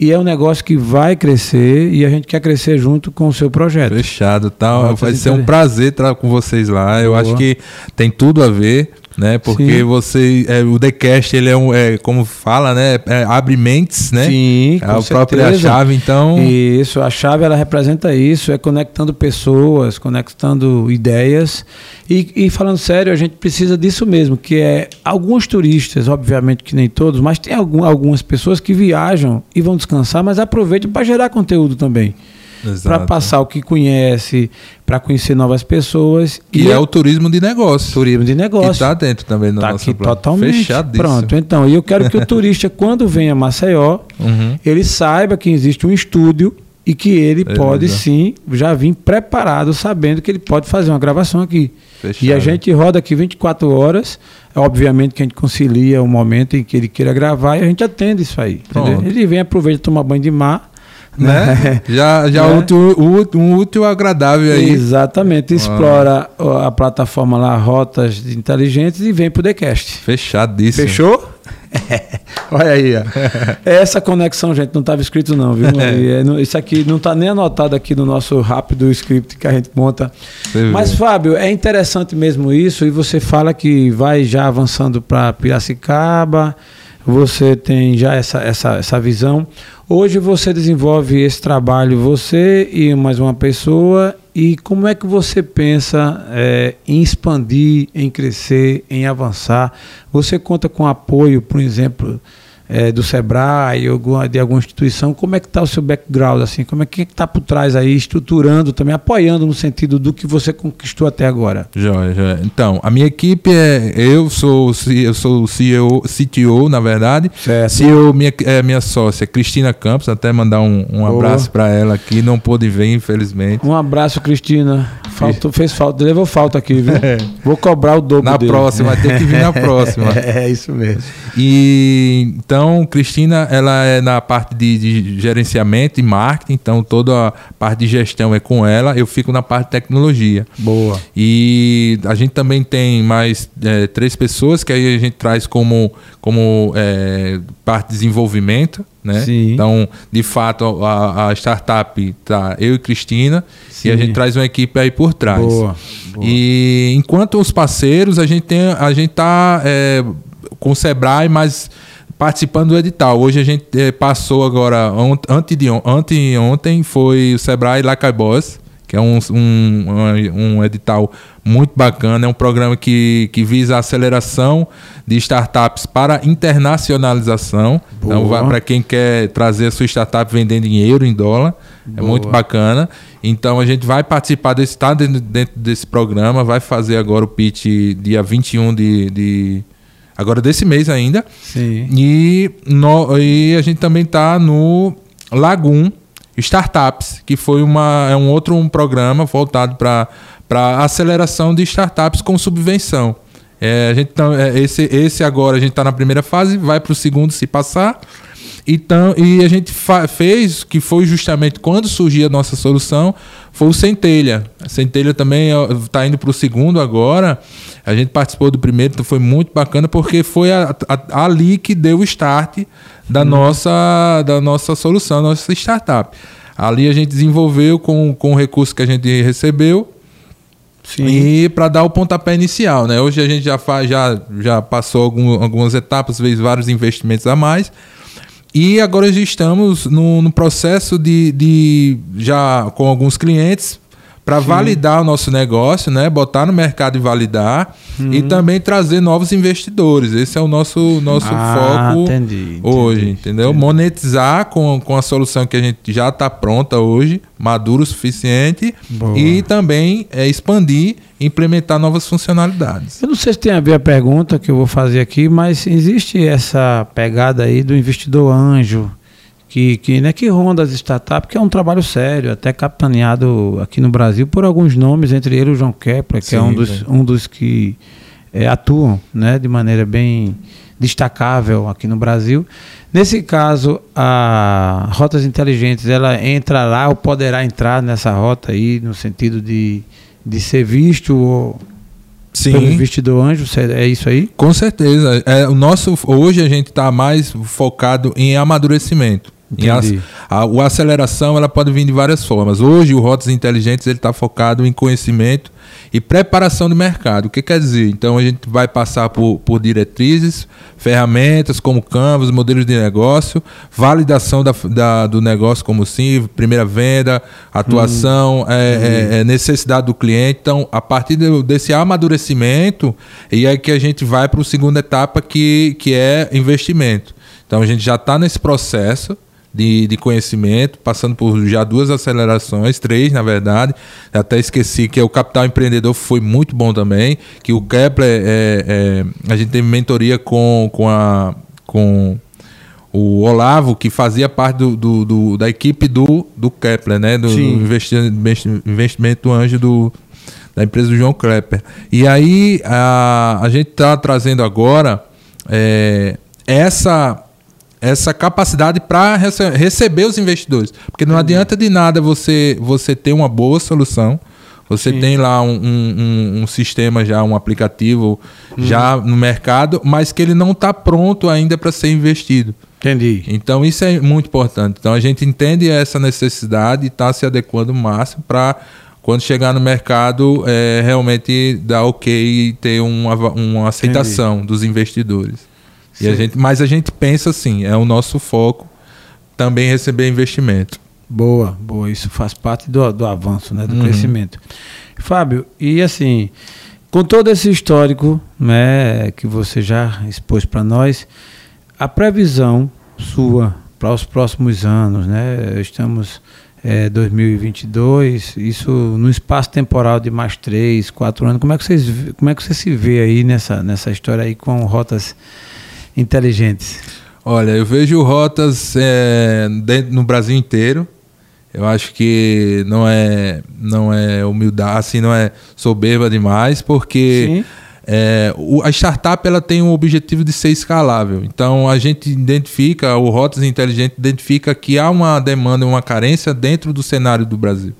E é um negócio que vai crescer e a gente quer crescer junto com o seu projeto. Fechado, tal. Rotas Vai ser um prazer estar com vocês lá. Eu Boa. acho que tem tudo a ver, né? Porque Sim. você, é, o TheCast, ele é um, é, como fala, né? É, abre mentes, né? Sim, é com a própria certeza. chave, então. Isso, a chave ela representa isso, é conectando pessoas, conectando ideias. E, e falando sério, a gente precisa disso mesmo, que é alguns turistas, obviamente que nem todos, mas tem algum, algumas pessoas que viajam e vão descansar, mas aproveitam para gerar conteúdo também. Para passar o que conhece, para conhecer novas pessoas. Que é o turismo de negócio. turismo de negócio. está dentro também do Tá nosso aqui plano. totalmente. Fechadíssimo. Pronto, então, e eu quero que o turista, quando vem a Maceió, Uhum. ele saiba que existe um estúdio e que ele Beleza. pode sim já vir preparado, sabendo que ele pode fazer uma gravação aqui. Fechado. E a gente roda aqui 24 horas. Obviamente que a gente concilia o momento em que ele queira gravar e a gente atende isso aí. Ele vem, aproveita, toma banho de mar. Né? já já Né? útil, útil- um útil agradável aí. Exatamente. Explora ó, a plataforma lá, Rotas Inteligentes, e vem pro TheCast. Fechadíssimo. Fechou? Olha aí, ó. Essa conexão, gente, não estava escrito não, viu? É Isso aqui não está nem anotado aqui no nosso rápido script que a gente monta. Mas, Fábio, é interessante mesmo isso, e você fala que vai já avançando para Piracicaba, você tem já essa, essa, essa visão. Hoje você desenvolve esse trabalho, você e mais uma pessoa, e como é que você pensa é, em expandir, em crescer, em avançar? Você conta com apoio, por exemplo, é, do Sebrae, de alguma instituição? Como é que está o seu background? Assim? Como é que está por trás aí, estruturando também, apoiando no sentido do que você conquistou até agora? Joia, joia. Então, a minha equipe é. Eu sou, eu sou o CEO, CTO, na verdade. Certo. CEO, minha, é minha sócia, Cristina Campos, até mandar um, um abraço para ela aqui. Não pôde vir, infelizmente. Um abraço, Cristina. Faltou, fez falta, levou falta aqui, viu? Vou cobrar o dobro Na dele. próxima, tem que vir na próxima. É, isso mesmo. E então, Cristina, ela é na parte de, de gerenciamento e marketing, então toda a parte de gestão é com ela. Eu fico na parte de tecnologia. Boa. E a gente também tem mais é, três pessoas que aí a gente traz como, como é, parte de desenvolvimento. Né? Sim. Então, de fato, a, a startup tá eu e Cristina Sim. e a gente traz uma equipe aí por trás. Boa, boa. E enquanto os parceiros, a gente tem, a gente tá é, com o Sebrae, mas participando do edital. Hoje a gente é, passou agora, ont, ante de, on- anteontem, foi o Sebrae Lacai Boss, que é um, um, um- edital muito bacana, é um programa que, que visa a aceleração de startups para internacionalização. Então, Boa. para quem quer trazer a sua startup vendendo em euro, em dólar, é Boa. muito bacana. Então a gente vai participar desse, está dentro, dentro desse programa, vai fazer agora o pitch dia 21 de, de agora desse mês ainda. Sim. E, no- e a gente também está no Lagoon Startups, que foi uma, é um outro um programa voltado para aceleração de startups com subvenção. É, a gente tá- é, esse, esse agora a gente está na primeira fase, vai para o segundo se passar. Então, e a gente fez, que foi justamente quando surgiu a nossa solução, foi o Centelha. A Centelha também está indo para o segundo agora. A gente participou do primeiro, então foi muito bacana, porque foi a, a, ali que deu o start da, hum. nossa, da nossa solução, nossa startup. Ali a gente desenvolveu com, com o recurso que a gente recebeu. Sim. E para dar o pontapé inicial, né? Hoje a gente já faz, já, já passou algum, algumas etapas, fez vários investimentos a mais. E agora já estamos no, no processo de, de já com alguns clientes para validar o nosso negócio, né? Botar no mercado e validar uhum. e também trazer novos investidores. Esse é o nosso nosso ah, foco entendi, hoje, entendi, entendeu? Entendi. Monetizar com, com a solução que a gente já está pronta hoje, maduro o suficiente Boa. e também é, expandir, implementar novas funcionalidades. Eu não sei se tem a ver a pergunta que eu vou fazer aqui, mas existe essa pegada aí do investidor anjo que, que, né, que ronda as startups, que é um trabalho sério, até capitaneado aqui no Brasil por alguns nomes, entre eles o João Kepler, que Sim, é um dos, um dos que é, atuam né, de maneira bem destacável aqui no Brasil. Nesse caso, a Rotas Inteligentes, ela entra lá ou poderá entrar nessa rota aí, no sentido de, de ser visto Sim. pelo investidor anjo, é isso aí? Com certeza. É, o nosso, hoje a gente está mais focado em amadurecimento. A, a, a, aceleração ela pode vir de várias formas. Hoje o Rotas Inteligentes está focado em conhecimento e preparação do mercado. O que quer dizer? Então a gente vai passar por, por diretrizes, ferramentas como Canvas, modelos de negócio, validação da, da do negócio como sim, primeira venda, atuação, hum. é, é, é, necessidade do cliente. Então a partir de, desse amadurecimento e aí que a gente vai para a segunda etapa que, que é investimento. Então a gente já está nesse processo de, de conhecimento, passando por já duas acelerações, três na verdade. Até esqueci que o Capital Empreendedor foi muito bom também, que o Kepler, é, é, a gente teve mentoria com, com, a, com o Olavo, que fazia parte do, do, do, da equipe do, do Kepler, né? do, do investimento, investimento anjo do, da empresa do João Kepler. E aí a, a gente está trazendo agora é, essa essa capacidade para rece receber os investidores. Porque não adianta de nada você, você ter uma boa solução, você Sim. tem lá um, um, um, sistema já, um aplicativo hum. já no mercado, mas que ele não está pronto ainda para ser investido. Entendi. Então isso é muito importante. Então a gente entende essa necessidade e está se adequando o máximo para quando chegar no mercado é, realmente dar ok e ter uma, uma aceitação Entendi. dos investidores. E a gente, mas a gente pensa assim, é o nosso foco também receber investimento. Boa, boa. Isso faz parte do, do avanço, né, do uhum. crescimento. Fábio, e assim, com todo esse histórico né, que você já expôs para nós, a previsão sua para os próximos anos, né? Estamos é, 2022, isso no espaço temporal de mais três, quatro anos. Como é que vocês, como é que você se vê aí nessa nessa história aí com rotas inteligentes? Olha, eu vejo rotas é, dentro, no Brasil inteiro. Eu acho que não é não é humildade, assim, não é soberba demais, porque é, o, a startup ela tem um objetivo de ser escalável. Então a gente identifica, o Rotas Inteligente identifica que há uma demanda, uma carência dentro do cenário do Brasil,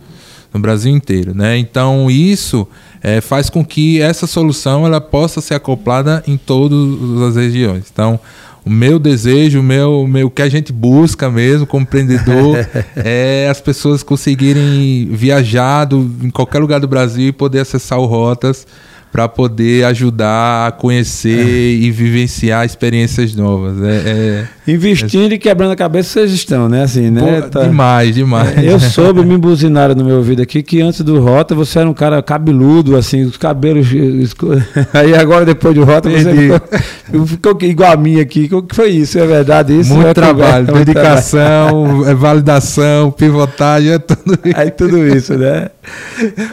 no Brasil inteiro, né? Então isso é, faz com que essa solução ela possa ser acoplada em todas as regiões. Então, o meu desejo, o meu, o meu que a gente busca mesmo como empreendedor é as pessoas conseguirem viajar do, em qualquer lugar do Brasil e poder acessar o Rotas para poder ajudar a conhecer é. e vivenciar experiências novas. É, é, Investindo é, e quebrando a cabeça vocês estão, né? Assim, né? Pô, tá. Demais, demais. É, eu soube, me buzinaram no meu ouvido aqui, que antes do Rota você era um cara cabeludo, assim, os cabelos. Aí agora, depois do Rota, você ficou, ficou, igual a mim aqui. O que foi isso? É verdade isso? Muito trabalho, dedicação, validação, pivotagem, é tudo isso. Aí tudo isso, né?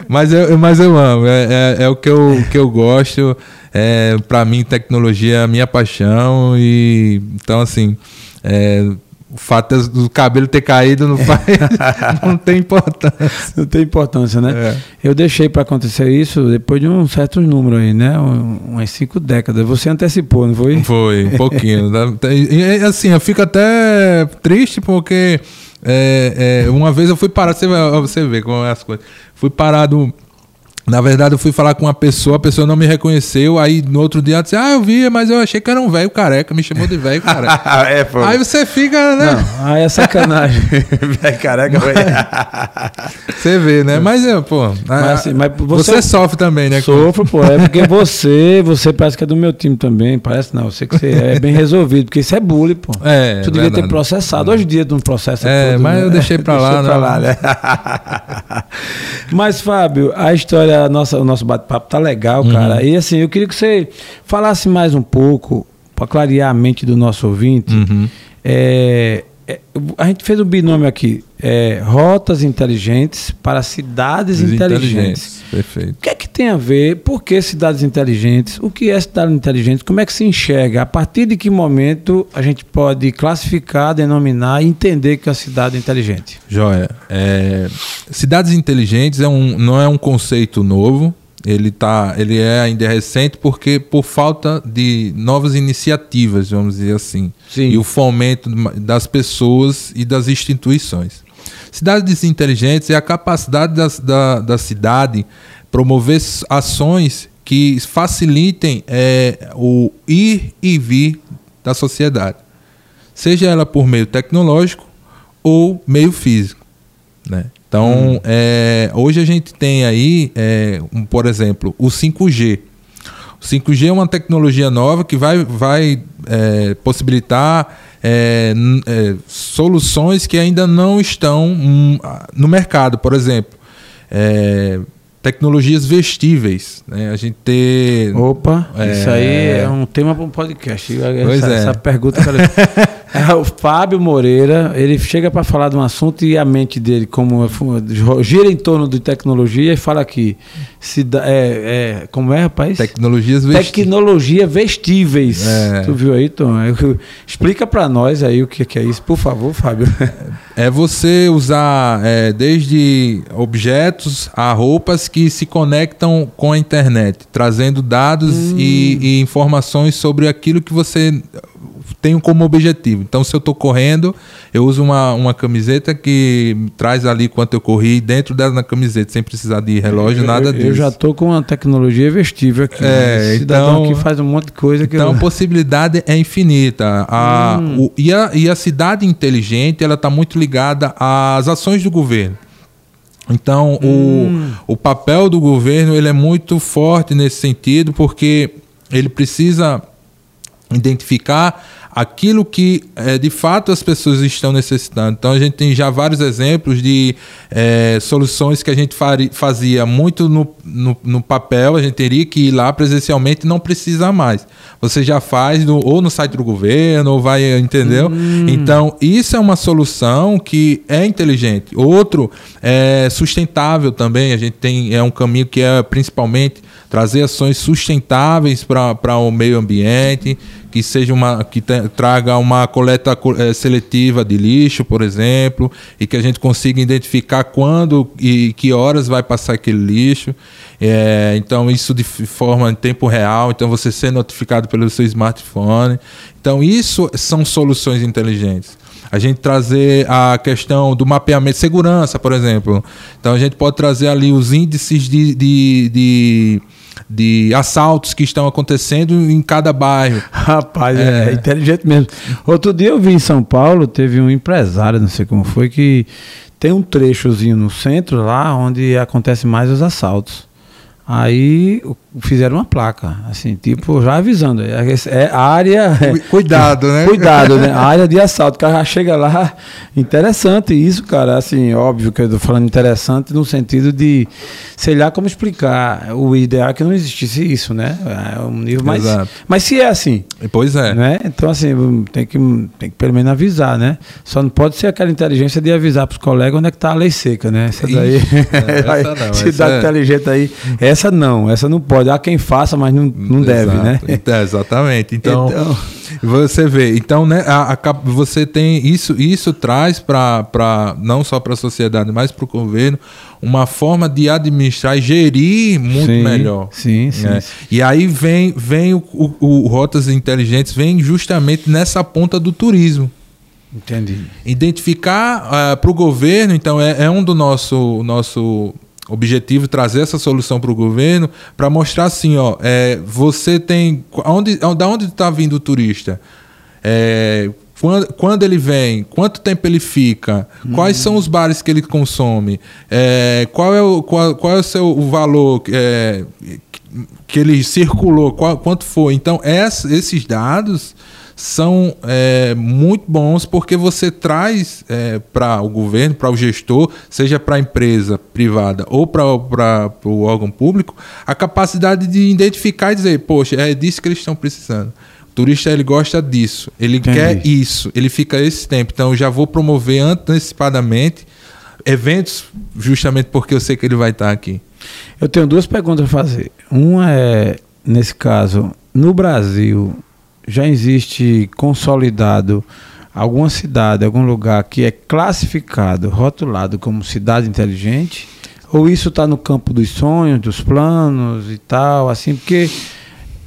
mas, eu, mas eu amo, é, é o que eu que eu gosto. É, para mim, tecnologia é a minha paixão. E então, assim, é, o fato do cabelo ter caído não faz, não tem importância. Não tem importância, né? É. Eu deixei para acontecer isso depois de um certo número aí, né? Um- umas cinco décadas. Você antecipou, não foi? Foi, um pouquinho. E, assim, eu fico até triste porque é, é, uma vez eu fui parado, você, você vê como é as coisas. Fui parado. Na verdade, eu fui falar com uma pessoa, a pessoa não me reconheceu. Aí no outro dia ela disse: Ah, eu vi, mas eu achei que era um velho careca, me chamou de velho careca. é, foi. Aí você fica, né? Não, aí é sacanagem. Velho careca, velho. Você vê, né? Mas, é, pô. Mas, assim, mas você, você- sofre também, né? Sofro, pô. É porque você, você parece que é do meu time também. Parece não. Eu sei que você é bem resolvido, porque isso é bullying, pô. É, tu devia ter processado. Hoje em dia não processa É, tudo, mas né? eu deixei pra lá, Deixei pra né? lá, né? mas, Fábio, a história, a nossa, o nosso bate-papo tá legal, Uhum. cara. E assim, eu queria que você falasse mais um pouco, para clarear a mente do nosso ouvinte. Uhum. É, é, a gente fez um binômio aqui. É, rotas inteligentes para cidades inteligentes. Perfeito. O que é que tem a ver? Por que cidades inteligentes? O que é cidade inteligente? Como é que se enxerga? A partir de que momento a gente pode classificar, denominar e entender que é uma cidade inteligente? Joia. É, cidades inteligentes é um, não é um conceito novo. Ele, tá, ele é ainda recente porque por falta de novas iniciativas, vamos dizer assim. Sim. E o fomento das pessoas e das instituições. Cidades inteligentes é a capacidade das, da, da cidade promover ações que facilitem é, o ir e vir da sociedade seja ela por meio tecnológico ou meio físico. Né? Então, é, hoje a gente tem aí, é, um, por exemplo, o 5G. O 5G é uma tecnologia nova que vai, vai é, possibilitar é, é, soluções que ainda não estão ah, no mercado, por exemplo. é, tecnologias vestíveis. Né? A gente ter. Opa, É. isso aí é um tema para um podcast. Pois essa, é. essa pergunta. cara, é, o Fábio Moreira, ele chega para falar de um assunto e a mente dele, como é gira em torno de tecnologia e fala aqui. cida- é, é, como é, rapaz? Tecnologias vestíveis. Tecnologia vestíveis. É. Tu viu aí, Tom? Eu- Explica para nós aí o que, que é isso, por favor, Fábio. É você usar é, desde objetos a roupas que se conectam com a internet, trazendo dados e, e informações sobre aquilo que você tem como objetivo. Então, se eu estou correndo, eu uso uma, uma camiseta que traz ali quanto eu corri dentro dela na camiseta, sem precisar de relógio, nada eu, disso. Eu já tô com uma tecnologia vestível aqui. É, Esse cidadão então- que faz um monte de coisa que Então, eu... a possibilidade é infinita. A, o- e, a, e a cidade inteligente ela está muito ligada às ações do governo. Então, o, o papel do governo ele é muito forte nesse sentido, porque ele precisa identificar aquilo que eh, de fato as pessoas estão necessitando. Então a gente tem já vários exemplos de eh, soluções que a gente fazia muito no, no, no papel, a gente teria que ir lá presencialmente não precisa mais. Você já faz no- ou no site do governo, ou vai, entendeu? Então isso é uma solução que é inteligente. Outro é sustentável também, a gente tem é um caminho que é principalmente trazer ações sustentáveis para o meio ambiente, que seja uma que traga uma coleta co- eh, seletiva de lixo, por exemplo, e que a gente consiga identificar quando e que horas vai passar aquele lixo. Eh, então isso de forma em tempo real, então você ser notificado pelo seu smartphone. Então isso são soluções inteligentes. A gente trazer a questão do mapeamento, segurança, por exemplo. Então a gente pode trazer ali os índices de, de, de, de assaltos que estão acontecendo em cada bairro. Rapaz, é. inteligente mesmo. Outro dia eu vi em São Paulo, teve um empresário, não sei como foi, que tem um trechozinho no centro lá onde acontece mais os assaltos. Aí fizeram uma placa, assim, tipo, já avisando. É, é área. Cu- Cuidado, né? Cuidado, né? Área de assalto. O cara já chega lá. Interessante isso, cara. Assim, óbvio que eu tô falando interessante no sentido de, sei lá como explicar. O ideal é que não existisse isso, né? É um nível mais. Exato. Mas se é assim, Pois é. né? Então, assim, tem que, tem que pelo menos avisar, né? Só não pode ser aquela inteligência de avisar pros colegas onde é que tá a lei seca, né? Essa daí. Ixi, é, essa não, Cidade essa é- inteligente aí. Essa não, essa não pode. Há quem faça, mas não, não deve, Exato. né? É, exatamente. Então, Então- Você vê, então, né, a, a, você tem isso, isso traz para não só para a sociedade, mas para o governo uma forma de administrar e gerir muito Sim, melhor. sim, sim, né? sim. E aí vem, vem o, o, o Rotas Inteligentes, vem justamente nessa ponta do turismo. Entendi. Identificar para o governo, então, é, é um do nosso, nosso objetivo trazer essa solução para o governo para mostrar assim, ó, é, você tem onde, da onde está vindo o turista, é, quando, quando, ele vem, quanto tempo ele fica, hum. quais são os bares que ele consome, é, qual é o qual, qual é o seu o valor é, que ele circulou, qual, quanto foi. Então, essa, esses dados são é, muito bons porque você traz é, para o governo, para o gestor, seja para a empresa privada ou para o órgão público, a capacidade de identificar e dizer, poxa, é disso que eles estão precisando. O turista ele gosta disso, ele Entendi. quer isso, ele fica esse tempo. Então eu já vou promover antecipadamente eventos, justamente porque eu sei que ele vai estar aqui. Eu tenho duas perguntas a fazer. Uma é, nesse caso, no Brasil, já existe consolidado alguma cidade, algum lugar que é classificado, rotulado como cidade inteligente? Ou isso está no campo dos sonhos, dos planos e tal, assim, porque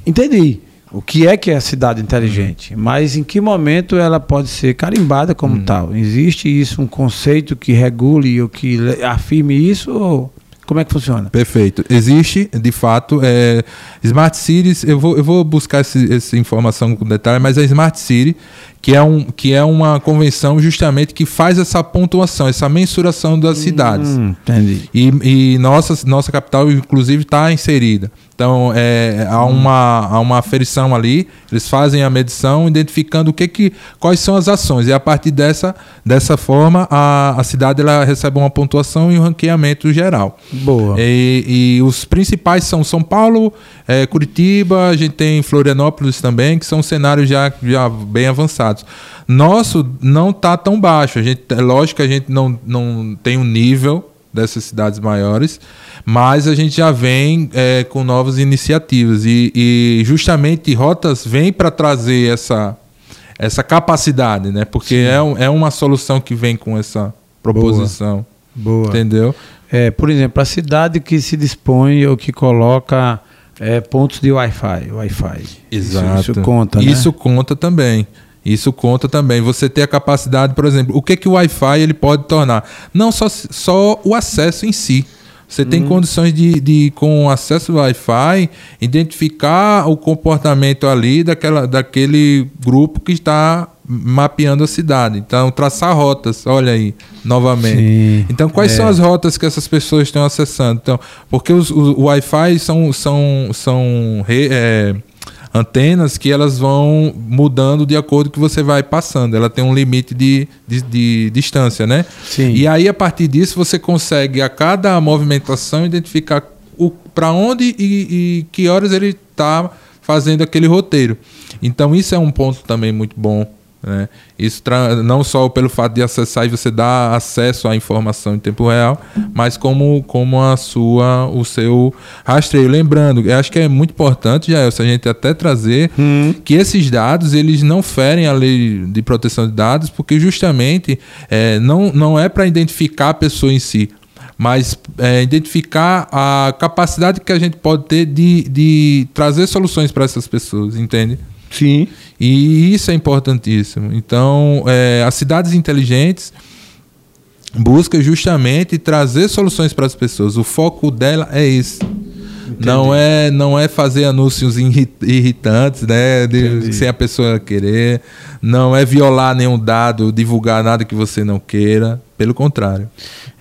entendi o que é que é a cidade inteligente, mas em que momento ela pode ser carimbada como hum. tal? Existe isso um conceito que regule ou que afirme isso ou como é que funciona? Perfeito. Existe, de fato, é, Smart Cities, eu vou, eu vou buscar esse, essa informação com detalhe, mas a Smart City que é, um, que é uma convenção justamente que faz essa pontuação, essa mensuração das hum, cidades. Entendi. E, e nossa, nossa capital, inclusive, está inserida. Então, é, há, hum. uma, há uma aferição ali, eles fazem a medição, identificando o que que, quais são as ações. E a partir dessa, dessa forma, a, a cidade ela recebe uma pontuação e um ranqueamento geral. Boa. E, e os principais são São Paulo, é, Curitiba, a gente tem Florianópolis também, que são cenários já, já bem avançados. Nosso não está tão baixo. A gente, é lógico que a gente não, não tem um nível dessas cidades maiores, mas a gente já vem é, com novas iniciativas e, e justamente Rotas vem para trazer essa, essa capacidade, né? Porque é, é uma solução que vem com essa proposição. Boa. Boa. Entendeu? É, por exemplo, a cidade que se dispõe ou que coloca é, pontos de Wi-Fi. Wi-Fi. Exato. Isso, isso conta, né? Isso conta também. Isso conta também. Você ter a capacidade, por exemplo, o que, que o Wi-Fi ele pode tornar? Não só, só o acesso em si. Você tem hum. condições de, de, com acesso Wi-Fi, identificar o comportamento ali daquela, daquele grupo que está mapeando a cidade. Então, traçar rotas, olha aí, novamente. Sim, então, quais é. são as rotas que essas pessoas estão acessando? Então, porque os, os, o Wi-Fi são, são, são é, antenas que elas vão mudando de acordo que você vai passando. Ela tem um limite de, de, de distância, né? Sim. E aí, a partir disso, você consegue, a cada movimentação, identificar para onde e, e que horas ele está fazendo aquele roteiro. Então, isso é um ponto também muito bom né? Isso não só pelo fato de acessar e você dar acesso à informação em tempo real, mas como, como a sua, o seu rastreio. Lembrando, eu acho que é muito importante, já a gente até trazer hum. que esses dados eles não ferem a lei de proteção de dados, porque justamente é, não, não é para identificar a pessoa em si, mas é, identificar a capacidade que a gente pode ter de, de trazer soluções para essas pessoas, entende? Sim. E isso é importantíssimo. Então, é, as cidades inteligentes buscam justamente trazer soluções para as pessoas. O foco dela é esse. Não é, não é fazer anúncios irritantes, né? De, sem a pessoa querer. Não é violar nenhum dado, divulgar nada que você não queira. Pelo contrário.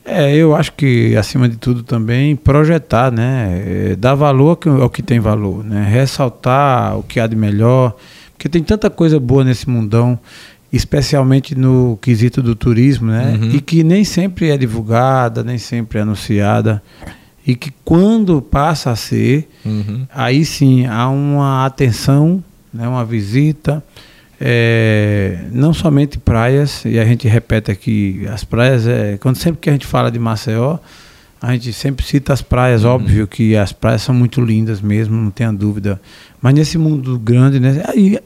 É, eu acho que, acima de tudo, também projetar, né? É, dar valor ao que tem valor, né? Ressaltar o que há de melhor. Porque tem tanta coisa boa nesse mundão, especialmente no quesito do turismo, né? Uhum. E que nem sempre é divulgada, nem sempre é anunciada. E que quando passa a ser, uhum. aí sim há uma atenção, né? uma visita. É, não somente praias, e a gente repete aqui, as praias, é, quando sempre que a gente fala de Maceió, a gente sempre cita as praias, uhum. óbvio que as praias são muito lindas mesmo, não tenha dúvida. Mas nesse mundo grande, né?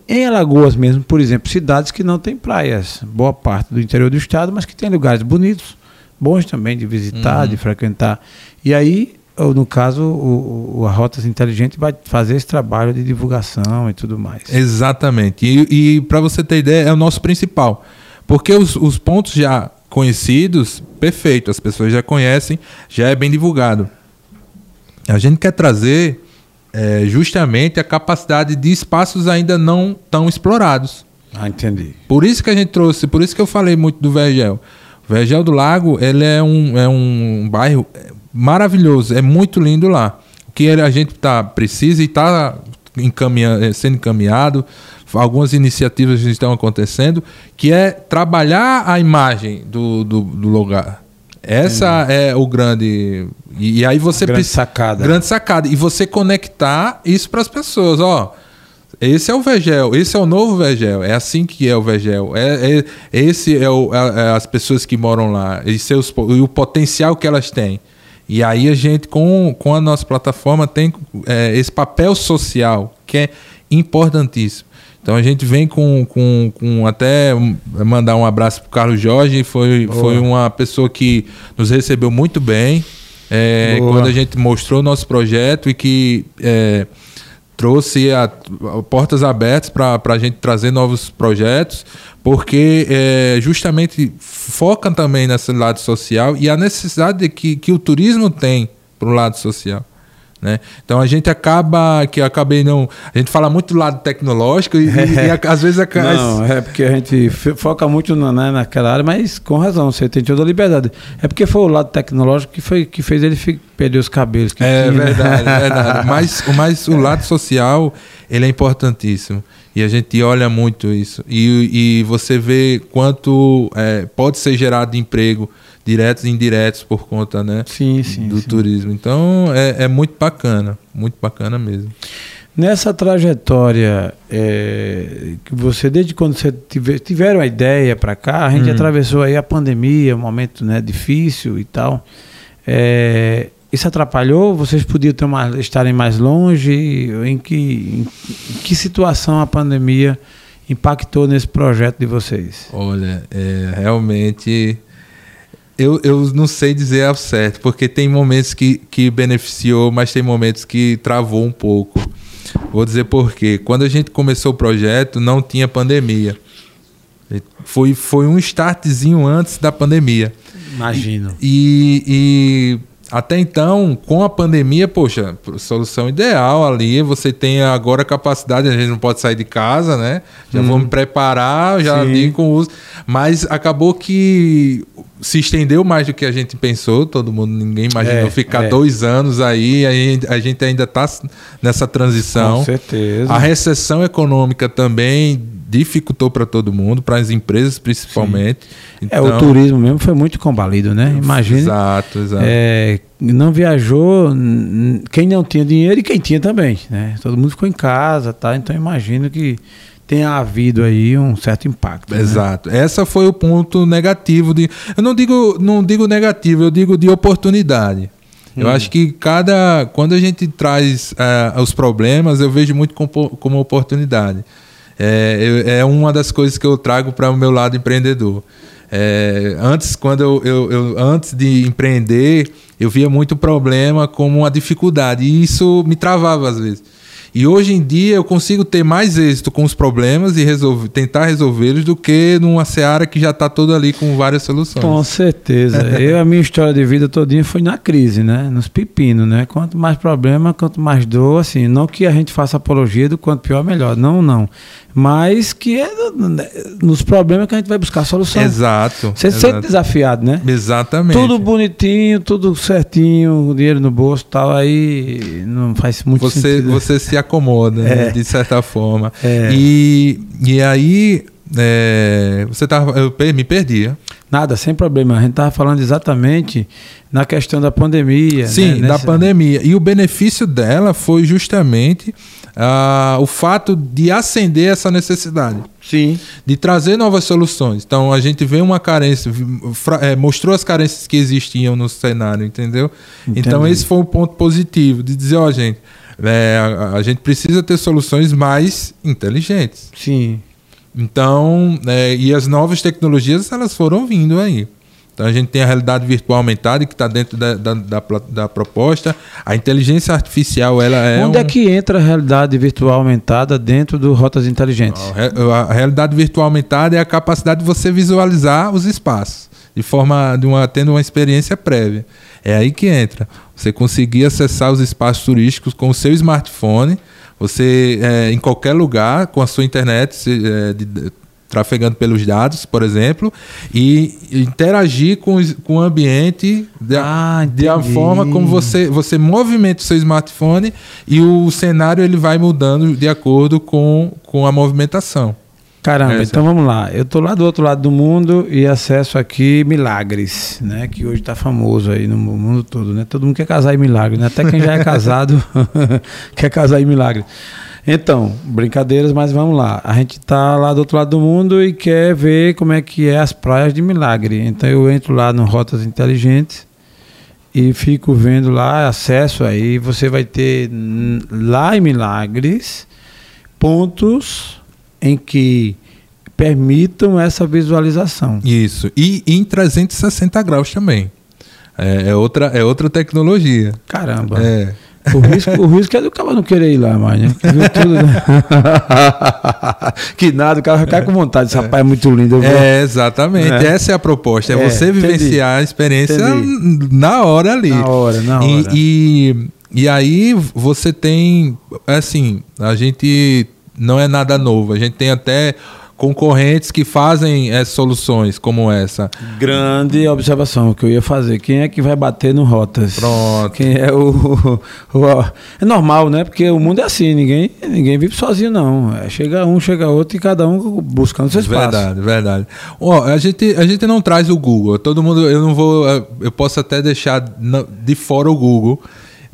Em Alagoas mesmo, por exemplo, cidades que não têm praias, boa parte do interior do estado, mas que tem lugares bonitos, bons também de visitar, Uhum. de frequentar. E aí, no caso, o, o- a Rotas Inteligente vai fazer esse trabalho de divulgação e tudo mais. Exatamente. E, e para você ter ideia, é o nosso principal. Porque os, os pontos já conhecidos, perfeito, as pessoas já conhecem, já é bem divulgado. A gente quer trazer é, justamente a capacidade de espaços ainda não tão explorados. Ah, entendi. Por isso que a gente trouxe, por isso que eu falei muito do Vergel. O Vergel do Lago, ele é um, é um bairro maravilhoso, é muito lindo lá. O que a gente tá, precisa e está sendo encaminhado, algumas iniciativas estão acontecendo, que é trabalhar a imagem do, do, do lugar. Essa é o grande. E, e aí você Grande precisa- sacada. Grande sacada. E você conectar isso para as pessoas. Ó, esse é o Vegel, esse é o novo Vegel, é assim que é o Vegel. É, é- esse é, o- é- é as pessoas que moram lá, e, seus, e o potencial que elas têm. E aí a gente, com, com a nossa plataforma, tem é, esse papel social, que é importantíssimo. Então a gente vem com, com, com até mandar um abraço para o Carlos Jorge, foi, Boa. foi uma pessoa que nos recebeu muito bem. é, quando a gente mostrou o nosso projeto e que é, trouxe a- portas abertas para a gente trazer novos projetos, porque é, justamente foca também nesse lado social e a necessidade de que, que o turismo tem para o lado social. Né? Então a gente acaba que eu acabei não a gente fala muito do lado tecnológico e, e- e a- às vezes a, Não, é porque a gente foca muito na, né, naquela área, mas com razão, você tem toda a liberdade. É porque foi o lado tecnológico que, foi, que fez ele perder os cabelos. É tinha, né? verdade, é verdade. Mas, o- mas o lado social, ele é importantíssimo. E a gente olha muito isso. E, e você vê quanto é, pode ser gerado de emprego, diretos e indiretos, por conta né, Sim, sim. do sim. turismo. Então, é, é muito bacana. Muito bacana mesmo. Nessa trajetória é, que você, desde quando você tive, tiveram a ideia para cá, a gente Uhum. atravessou aí a pandemia, um momento né, difícil e tal. É, isso atrapalhou? Vocês podiam mais, estarem mais longe? Em que, em, em que situação a pandemia impactou nesse projeto de vocês? Olha, é, realmente. Eu, eu não sei dizer ao certo, porque tem momentos que, que beneficiou, mas tem momentos que travou um pouco. Vou dizer por quê. Quando a gente começou o projeto, não tinha pandemia. Foi, foi um startzinho antes da pandemia. Imagino. E, e até então, com a pandemia, poxa, solução ideal ali. Você tem agora capacidade, a gente não pode sair de casa, né? Já Hum. vou me preparar, já Sim. ali com o uso. Mas acabou que se estendeu mais do que a gente pensou. Todo mundo, ninguém imaginou É, ficar é. dois anos aí. aí a gente ainda está nessa transição. Com certeza. A recessão econômica também dificultou para todo mundo, para as empresas principalmente. é, o Então- turismo mesmo foi muito combalido, né? Imagina. Exato, exato. É, não viajou quem não tinha dinheiro e quem tinha também, né? Todo mundo ficou em casa, tá? Então imagino que tenha havido aí um certo impacto. né? Exato. Essa foi o ponto negativo de. Eu não digo, não digo negativo, eu digo de oportunidade. Eu Hum. acho que cada. Quando a gente traz eh, os problemas, eu vejo muito como, como oportunidade. É, é uma das coisas que eu trago para o meu lado empreendedor. É, antes, quando eu, eu- eu- antes de empreender, eu via muito problema como uma dificuldade. E isso me travava às vezes. E hoje em dia eu consigo ter mais êxito com os problemas e resolver, tentar resolvê-los do que numa seara que já está toda ali com várias soluções. Com certeza. eu, a minha história de vida todinha foi na crise, né? Nos pepinos, né? Quanto mais problema, quanto mais dor, assim. Não que a gente faça apologia do quanto pior, melhor. Não, não. Mas que é né, nos problemas que a gente vai buscar solução. Exato. Você exato. sente desafiado, né? Exatamente. Tudo bonitinho, tudo certinho, dinheiro no bolso e tal, aí não faz muito você, sentido. você se acomoda, né, É. de certa forma. É. E, e aí, é, você tava, eu me perdia. Nada, sem problema. A gente estava falando exatamente na questão da pandemia. Sim, né? da Nessa- pandemia. E o benefício dela foi justamente ah, o fato de acender essa necessidade. Sim. de trazer novas soluções. Então a gente vê uma carência, é, mostrou as carências que existiam no cenário, entendeu? Então Entendi. esse foi o ponto positivo de dizer, ó, gente, é, a, a gente precisa ter soluções mais inteligentes. Sim. Então, é, e as novas tecnologias elas foram vindo aí. Então a gente tem a realidade virtual aumentada que está dentro da, da, da, da, proposta. A inteligência artificial ela é. Onde um... é que entra a realidade virtual aumentada dentro do Rotas Inteligentes? A realidade virtual aumentada é a capacidade de você visualizar os espaços de forma de uma tendo uma experiência prévia. É aí que entra. Você conseguir acessar os espaços turísticos com o seu smartphone. Você, é, em qualquer lugar, com a sua internet, é, de, trafegando pelos dados, por exemplo, e interagir com, com o ambiente de, ah, forma como você, você movimenta o seu smartphone e o cenário ele vai mudando de acordo com, com a movimentação. Caramba, Essa. então vamos lá. Eu estou lá do outro lado do mundo e acesso aqui milagres, né? Que hoje está famoso aí no mundo todo, né? Todo mundo quer casar em milagre, né? Até quem já é casado quer casar em milagre. Então, brincadeiras, mas vamos lá. A gente está lá do outro lado do mundo e quer ver como é que é as praias de Milagre. Então eu entro lá no Rotas Inteligentes e fico vendo lá acesso aí. Você vai ter lá em Milagres pontos em que permitam essa visualização. Isso. E em 360 graus também. É, é outra, é outra tecnologia. Caramba. É. O risco, o risco é do cara não querer ir lá mais, né? Que viu tudo, né? que nada, o cara vai ficar com vontade. Esse é. rapaz é muito lindo. É, exatamente. É. Essa é a proposta. É, é você vivenciar a experiência entendi. na hora ali. Na hora, na hora. E, e, e aí você tem, assim, a gente não é nada novo. A gente tem até concorrentes que fazem é, soluções como essa. Grande observação que eu ia fazer. Quem é que vai bater no Rotas? Pronto. Quem é o, o, o, É normal, né? Porque o mundo é assim, ninguém, ninguém vive sozinho, não. É, chega um, chega outro e cada um buscando seu espaço. Verdade, verdade. Ó, a, gente, a gente não traz o Google. Todo mundo, eu não vou. Eu posso até deixar de fora o Google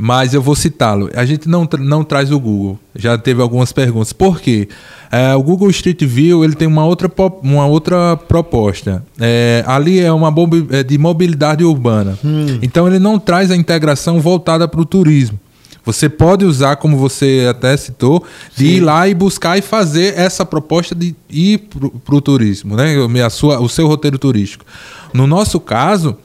mas eu vou citá-lo. A gente não, não traz o Google. Já teve algumas perguntas. Por quê? É, o Google Street View ele tem uma outra, uma outra proposta. É, ali é uma é de mobilidade urbana. Hum. Então ele não traz a integração voltada para o turismo. Você pode usar, como você até citou, de Sim. ir lá e buscar e fazer essa proposta de ir para o turismo, né? A sua, o seu roteiro turístico. No nosso caso,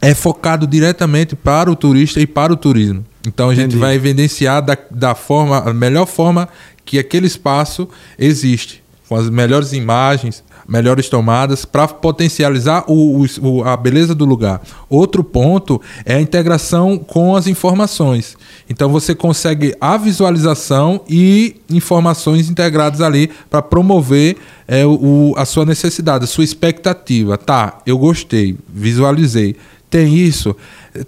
é focado diretamente para o turista e para o turismo. Então a gente vai evidenciar da, da forma, a melhor forma que aquele espaço existe, com as melhores imagens, melhores tomadas, para potencializar o, o, a beleza do lugar. Outro ponto é a integração com as informações. Então você consegue a visualização e informações integradas ali para promover é, o, a sua necessidade, a sua expectativa. Tá, eu gostei, visualizei tem isso,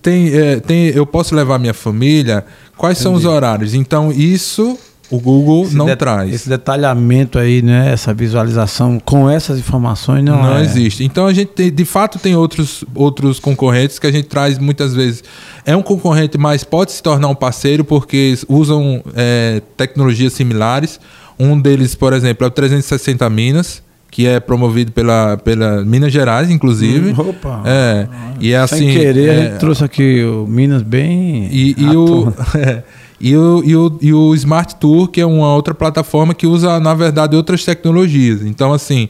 tem, é, tem, eu posso levar minha família, quais Entendi. são os horários? Então, isso o Google esse não traz. Esse detalhamento aí, né? Essa visualização com essas informações não, não é. existe. Então a gente tem, de fato tem outros, outros concorrentes que a gente traz muitas vezes. É um concorrente, mas pode se tornar um parceiro porque usam é, tecnologias similares. Um deles, por exemplo, é o 360 Minas que é promovido pela, pela Minas Gerais, inclusive. Hum, opa! É, e é assim. Sem querer, é, a gente trouxe aqui o Minas bem. E, e o, é, e, o, e, o, e o Smart Tour, que é uma outra plataforma que usa, na verdade, outras tecnologias. Então, assim.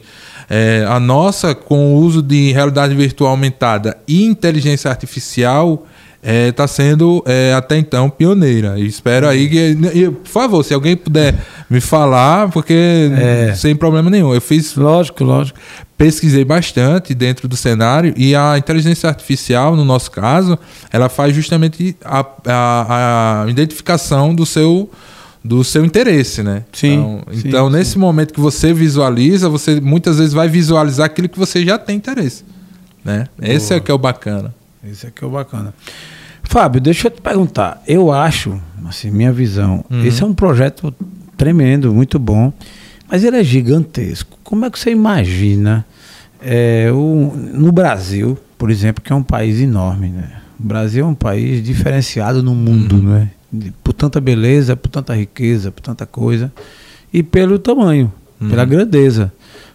É, a nossa, com o uso de realidade virtual aumentada e inteligência artificial, está é, tá sendo é, até então pioneira. E espero aí que. E, por favor, se alguém puder me falar, porque é. sem problema nenhum. Eu fiz. Lógico, lógico. Pesquisei bastante dentro do cenário e a inteligência artificial, no nosso caso, ela faz justamente a, a, a identificação do seu do seu interesse, né? Sim. Então, sim, então sim. nesse momento que você visualiza, você muitas vezes vai visualizar aquilo que você já tem interesse, né? Boa. Esse é que é o bacana. Esse é que é o bacana. Fábio, deixa eu te perguntar. Eu acho, assim, minha visão, uhum. esse é um projeto tremendo, muito bom, mas ele é gigantesco. Como é que você imagina é, o, no Brasil, por exemplo, que é um país enorme, né? O Brasil é um país diferenciado no mundo, uhum. né? Por tanta beleza, por tanta riqueza, por tanta coisa e pelo tamanho, uhum. pela grandeza.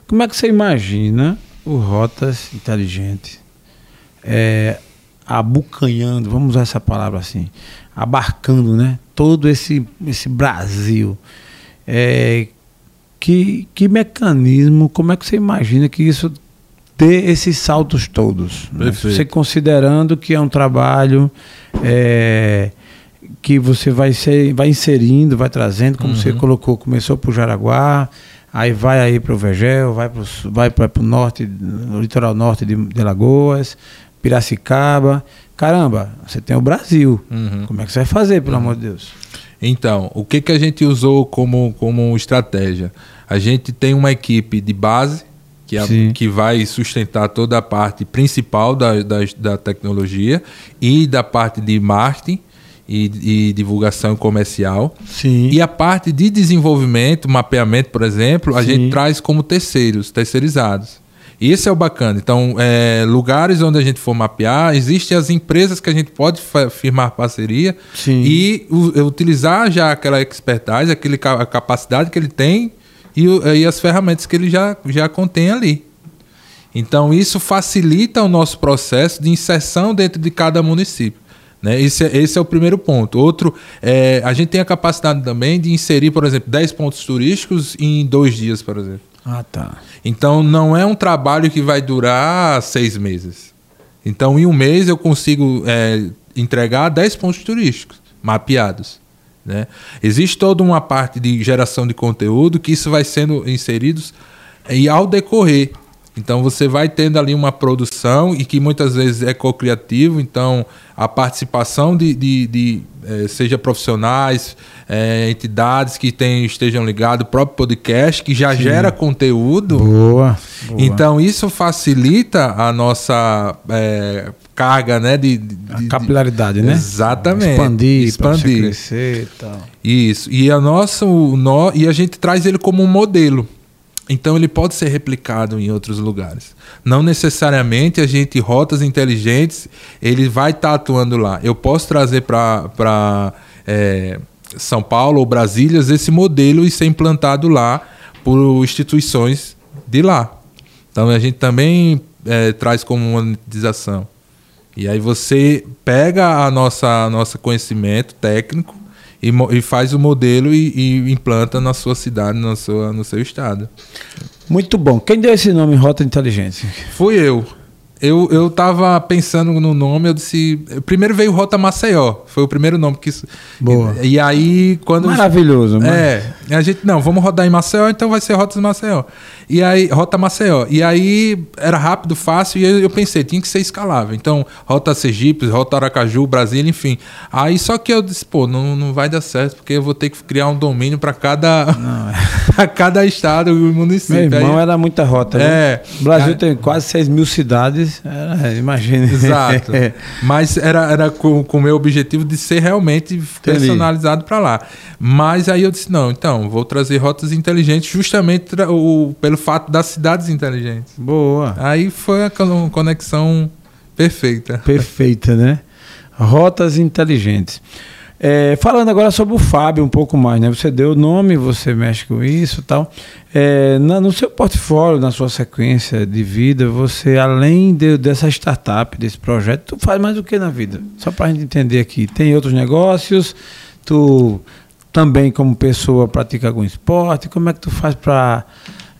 Como é que você imagina o Rotas Inteligente é, abucanhando, vamos usar essa palavra assim, abarcando, né? todo esse, esse Brasil, é, que, que mecanismo, como é que você imagina que isso dê esses saltos todos? Né? Você considerando que é um trabalho é, que você vai, ser, vai inserindo, vai trazendo, como uhum. você colocou, começou por Jaraguá, aí vai aí para o Vegel, vai para o vai o norte, no litoral norte de, de Lagoas, Piracicaba. Caramba, você tem o Brasil. Uhum. Como é que você vai fazer, pelo uhum. amor de Deus? Então, o que, que a gente usou como, como estratégia? A gente tem uma equipe de base que, é a, que vai sustentar toda a parte principal da, da, da tecnologia e da parte de marketing e, e, divulgação comercial. Sim. E a parte de desenvolvimento, mapeamento, por exemplo, a Sim. gente traz como terceiros, terceirizados. Esse é o bacana. Então, é, lugares onde a gente for mapear, existem as empresas que a gente pode firmar parceria Sim. e u, utilizar já aquela expertise, aquele, a capacidade que ele tem e, e as ferramentas que ele já, já contém ali. Então, isso facilita o nosso processo de inserção dentro de cada município. Né? Esse, é, esse é o primeiro ponto. Outro, é, a gente tem a capacidade também de inserir, por exemplo, 10 pontos turísticos em dois dias, por exemplo. Ah, tá. Então não é um trabalho que vai durar seis meses. Então, em um mês eu consigo é, entregar 10 pontos turísticos mapeados. Né? Existe toda uma parte de geração de conteúdo que isso vai sendo inseridos e ao decorrer. Então você vai tendo ali uma produção e que muitas vezes é co-criativo, então a participação de, de, de é, seja profissionais, é, entidades que tem, estejam ligados, o próprio podcast que já Sim. gera conteúdo. Boa, boa, Então isso facilita a nossa é, carga, né? De, de, a capilaridade, de, né? Exatamente. Expandir, expandir. crescer e tal. Isso. E a nossa, o, no, e a gente traz ele como um modelo. Então ele pode ser replicado em outros lugares. Não necessariamente a gente rotas inteligentes ele vai estar tá atuando lá. Eu posso trazer para é, São Paulo ou Brasília esse modelo e ser implantado lá por instituições de lá. Então a gente também é, traz como monetização. E aí você pega a nossa nosso conhecimento técnico e, e faz o modelo e, e, implanta na sua cidade, na sua, no seu estado. Muito bom. Quem deu esse nome Rota Inteligente? Fui eu. Eu, eu tava pensando no nome, eu disse. Primeiro veio Rota Maceió. Foi o primeiro nome que. Boa. E, e aí, quando. Maravilhoso, mano. É. A gente, não, vamos rodar em Maceió, então vai ser Rotas Maceió. E aí, Rota Maceió. E aí era rápido, fácil, e eu, eu pensei, tinha que ser escalável. Então, Rota Sergipe, Rota Aracaju, Brasília, enfim. Aí só que eu disse, pô, não, não vai dar certo, porque eu vou ter que criar um domínio para cada, é. cada estado e município. Meu irmão, aí, era muita rota. É. O Brasil aí, tem quase 6 mil cidades, era, imagina. Exato. Mas era, era com o meu objetivo de ser realmente Entendi. personalizado para lá. Mas aí eu disse, não, então, vou trazer rotas inteligentes justamente o, pelo fato das cidades inteligentes. Boa. Aí foi a conexão perfeita. Perfeita, né? Rotas inteligentes. É, falando agora sobre o Fábio um pouco mais, né? Você deu o nome, você mexe com isso tal. É, na, no seu portfólio, na sua sequência de vida, você, além de, dessa startup, desse projeto, tu faz mais o que na vida? Só para a gente entender aqui. Tem outros negócios? Tu também, como pessoa, pratica algum esporte? Como é que tu faz para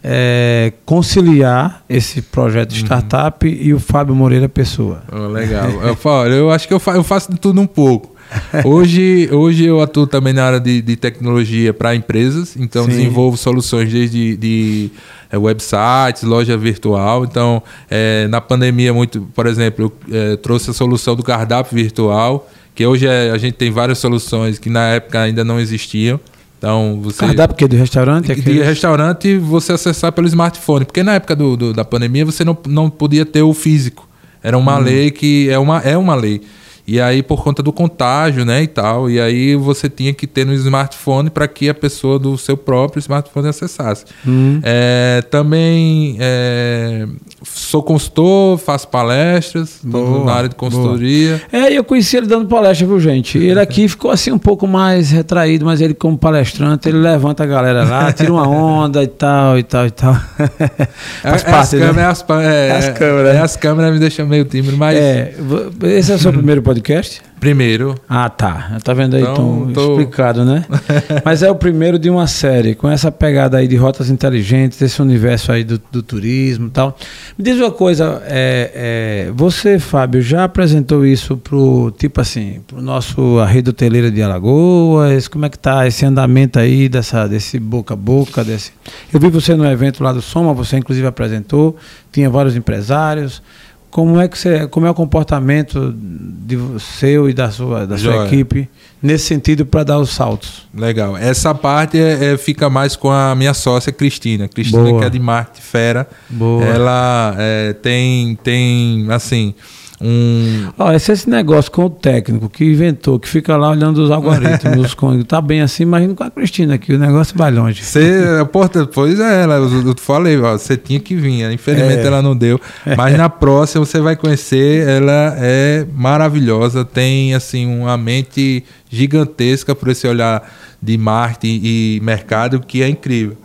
é, conciliar esse projeto de uhum. startup uhum. e o Fábio Moreira pessoa. Oh, legal. eu, falo, eu acho que eu, faço, eu faço de tudo um pouco. Hoje, hoje eu atuo também na área de, de tecnologia para empresas, então Sim. desenvolvo soluções desde de, é, websites, loja virtual. Então, é, na pandemia, muito, por exemplo, eu é, trouxe a solução do cardápio virtual, que hoje é, a gente tem várias soluções que na época ainda não existiam. Então, você. Cardápio que de restaurante? De, de restaurante você acessar pelo smartphone. Porque na época do, do, da pandemia você não, não podia ter o físico. Era uma hum. lei que. É uma, é uma lei. E aí, por conta do contágio, né, e tal, e aí você tinha que ter no smartphone para que a pessoa do seu próprio smartphone acessasse. Hum. É, também é, sou consultor, faço palestras boa, na área de consultoria. Boa. É, eu conheci ele dando palestra, viu, gente? Ele aqui ficou assim um pouco mais retraído, mas ele, como palestrante, ele levanta a galera lá, tira uma onda e tal, e tal, e tal. Faz é, parte, as, né? câmeras, as, é, as câmeras. É, as câmeras me deixam meio tímido, mas. É, esse é o seu primeiro podcast? Primeiro. Ah, tá. Tá vendo aí, Então, tô- explicado, né? Mas é o primeiro de uma série, com essa pegada aí de rotas inteligentes, esse universo aí do, do turismo e tal. Me diz uma coisa, é, é, você, Fábio, já apresentou isso pro, tipo assim, pro nosso a rede hoteleira de Alagoas? Como é que tá esse andamento aí dessa, desse boca a boca, desse... Eu vi você no evento lá do Soma, você inclusive apresentou, tinha vários empresários. Como é que você, como é o comportamento de seu e da sua, da sua Joia. equipe nesse sentido para dar os saltos? Legal. Essa parte é, é- fica mais com a minha sócia Cristina. Cristina, Boa. que é de marketing fera. Boa. Ela é, tem, tem, assim, um. Ó, esse, esse negócio com o técnico que inventou, que fica lá olhando os algoritmos, os tá bem assim, imagina com a Cristina aqui, o negócio vai longe. Você, porta, pois é, ela, eu, eu falei, ó, você tinha que vir. Infelizmente É. ela não deu. Mas na próxima você vai conhecer. Ela é maravilhosa, tem assim uma mente gigantesca por esse olhar de marketing e mercado que é incrível.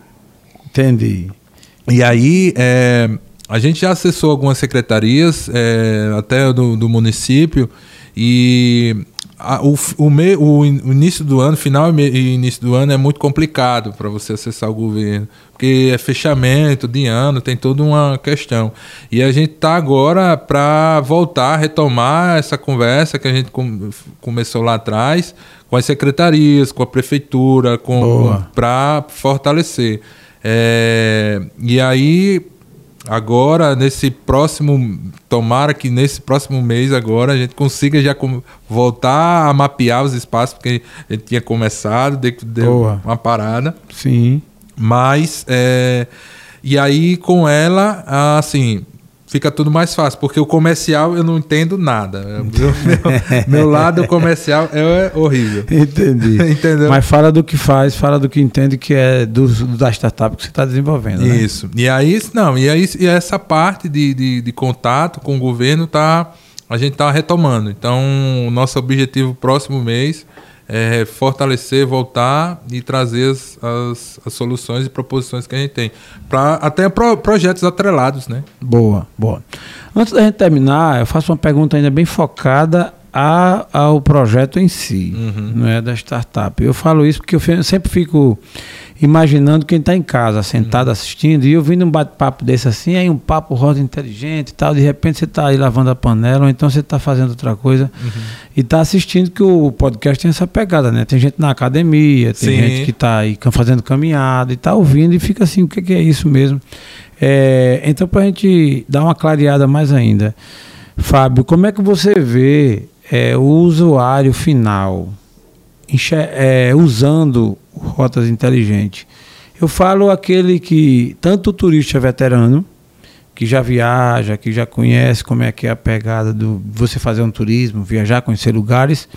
Entendi. E aí, é, a gente já acessou algumas secretarias, é, até do, do município, e a- o, o, me- o in- o início do ano, final e início do ano é muito complicado para você acessar o governo, porque é fechamento de ano, tem toda uma questão. E a gente está agora para voltar, retomar essa conversa que a gente com- começou lá atrás, com as secretarias, com a prefeitura, para fortalecer. É, e aí, agora, nesse próximo, tomara que nesse próximo mês agora a gente consiga já voltar a mapear os espaços, porque a gente tinha começado, deu, deu uma parada. Sim. Mas, é, e aí com ela, assim, fica tudo mais fácil, porque o comercial eu não entendo nada. Meu, meu- lado comercial é horrível. Entendi. Entendeu? Mas fala do que faz, fala do que entende que é do, da startup que você está desenvolvendo. né? Isso. E aí, não, e aí e essa parte de, de, de contato com o governo tá, a gente está retomando. Então, o nosso objetivo próximo mês é fortalecer, voltar e trazer as, as, as soluções e proposições que a gente tem. Pra, até pro, projetos atrelados, né? Boa, boa. Antes da gente terminar, eu faço uma pergunta ainda bem focada a- ao projeto em si, Uhum. não é da startup. Eu falo isso porque eu sempre fico imaginando quem está em casa, sentado assistindo, e ouvindo um bate-papo desse assim, aí um papo rosa inteligente e tal, de repente você está aí lavando a panela, ou então você está fazendo outra coisa, e está assistindo que o podcast tem essa pegada, né? Tem gente na academia, tem Sim. gente que está aí fazendo caminhada e está ouvindo e fica assim, o que, que é isso mesmo? É, então, para a gente dar uma clareada mais ainda, Fábio, como é que você vê é, o usuário final é, usando rotas inteligentes? Eu falo aquele que, tanto o turista veterano, que já viaja, que já conhece como é que é a pegada do você fazer um turismo, viajar, conhecer lugares,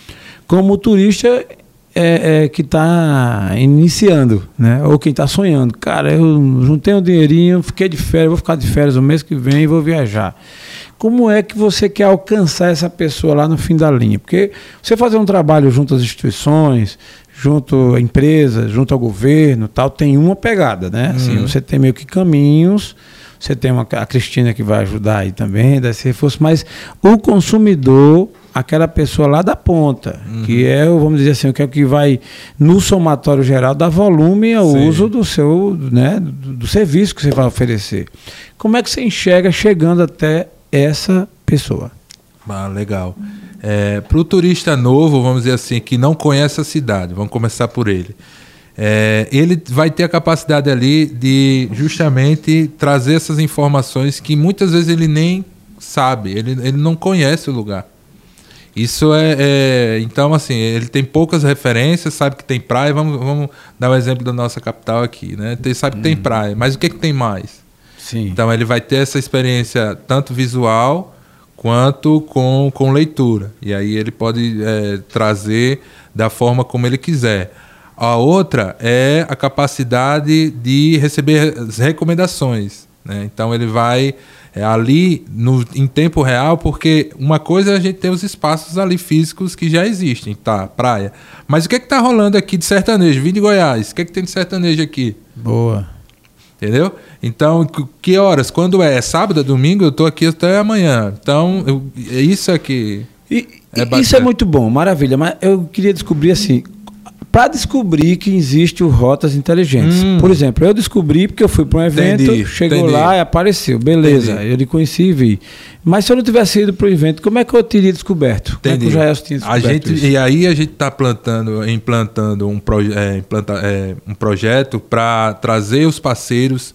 como o turista é, é, que está iniciando, né? Ou quem está sonhando. Cara, eu juntei um dinheirinho, fiquei de férias, vou ficar de férias o mês que vem e vou viajar. Como é que você quer alcançar essa pessoa lá no fim da linha? Porque você fazer um trabalho junto às instituições, junto a empresas, junto ao governo, tal, tem uma pegada, né? Assim, Uhum. você tem meio que caminhos, você tem uma, a Cristina que vai ajudar aí também, desse reforço, mas o consumidor, aquela pessoa lá da ponta, que é, vamos dizer assim, o que é que vai, no somatório geral, dar volume ao Sim. uso do seu, né, do, do serviço que você vai oferecer. Como é que você enxerga chegando até essa pessoa? Ah, legal. Para o turista novo, vamos dizer assim, que não conhece a cidade, vamos começar por ele. É, ele vai ter a capacidade ali de justamente trazer essas informações que muitas vezes ele nem sabe, ele, ele não conhece o lugar. Isso é, é- Então, assim, ele tem poucas referências, sabe que tem praia. Vamos, vamos dar o exemplo da nossa capital aqui, né? Tem, sabe que tem praia, mas o que, que tem mais? Sim. Então ele vai ter essa experiência tanto visual quanto com, com leitura. E aí ele pode é, trazer da forma como ele quiser. A outra é a capacidade de receber as recomendações. né? Então ele vai é, ali no, em tempo real, porque uma coisa é a gente ter os espaços ali físicos que já existem, tá? Praia. Mas o que é que tá rolando aqui de sertanejo? Vim de Goiás. O que é que tem de sertanejo aqui? Boa. Entendeu? Então, que- horas? Quando é? Sábado, é domingo? Eu tô aqui até amanhã. Então, eu- é isso aqui. E, É Isso é muito bom, maravilha. Mas eu queria descobrir assim. Para descobrir que existe o Rotas Inteligentes. Hum. Por exemplo, eu descobri porque eu fui para um evento, Entendi, chegou entendi. lá e apareceu. Beleza, Entendi. eu lhe conheci e vi. Mas se eu não tivesse ido para o evento, como é que eu teria descoberto? Como é que o Entendi. Jaelson tinha a descoberto gente isso? E aí a gente está plantando, implantando um, proje é, implanta- é, um projeto para trazer os parceiros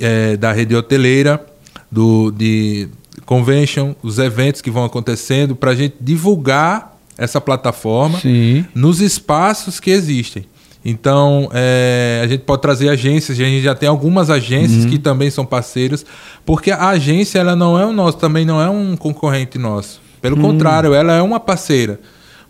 é, da rede hoteleira, do, de convention, os eventos que vão acontecendo, para a gente divulgar essa plataforma Sim. nos espaços que existem. Então, é, a gente pode trazer agências, a gente já tem algumas agências Uhum. que também são parceiros, porque a agência ela não é o nosso, também não é um concorrente nosso. Pelo Hum. contrário, ela é uma parceira.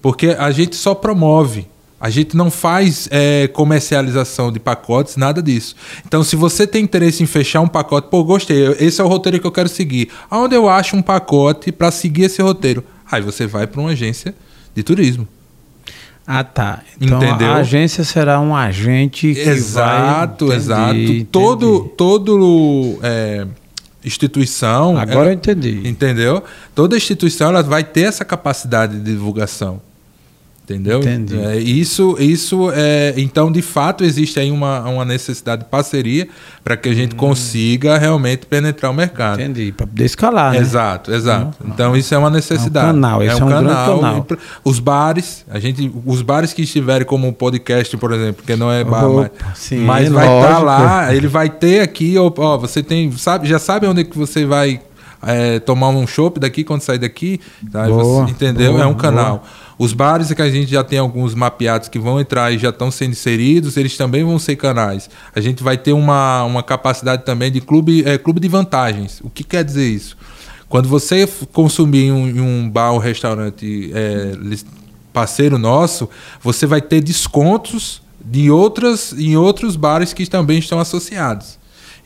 Porque a gente só promove. A gente não faz é, comercialização de pacotes, nada disso. Então, se você tem interesse em fechar um pacote, pô, gostei, esse é o roteiro que eu quero seguir. Aonde eu acho um pacote para seguir esse roteiro? Aí você vai para uma agência de turismo. Ah, tá. Então Entendeu? a agência será um agente que exato, vai... exato. Entendi, Todo, todo é, instituição, Agora ela- eu entendi. entendeu? Toda instituição ela vai ter essa capacidade de divulgação. Entendeu? Entendi. É, isso, isso é, então, de fato, existe aí uma, uma necessidade de parceria para que a gente consiga realmente penetrar o mercado. Entendi. Para poder escalar, né? Exato, exato. Então isso é uma necessidade. É um canal, esse é um grande canal. E pra- Os bares, a gente, os bares que estiverem como podcast, por exemplo, que não é bar, mas, sim, mas vai estar lógico. lá, ele vai ter aqui, ó, ó, você tem, sabe, já sabe onde que você vai é, tomar um chopp daqui quando sair daqui, tá? Boa, você- entendeu? boa, é um boa. Os bares é que a gente já tem alguns mapeados que vão entrar e já estão sendo inseridos, eles também vão ser canais. A gente vai ter uma, uma capacidade também de clube, é, clube de vantagens. O que quer dizer isso? Quando você consumir em um, em um bar ou restaurante é, parceiro nosso, você vai ter descontos de outras, em outros bares que também estão associados.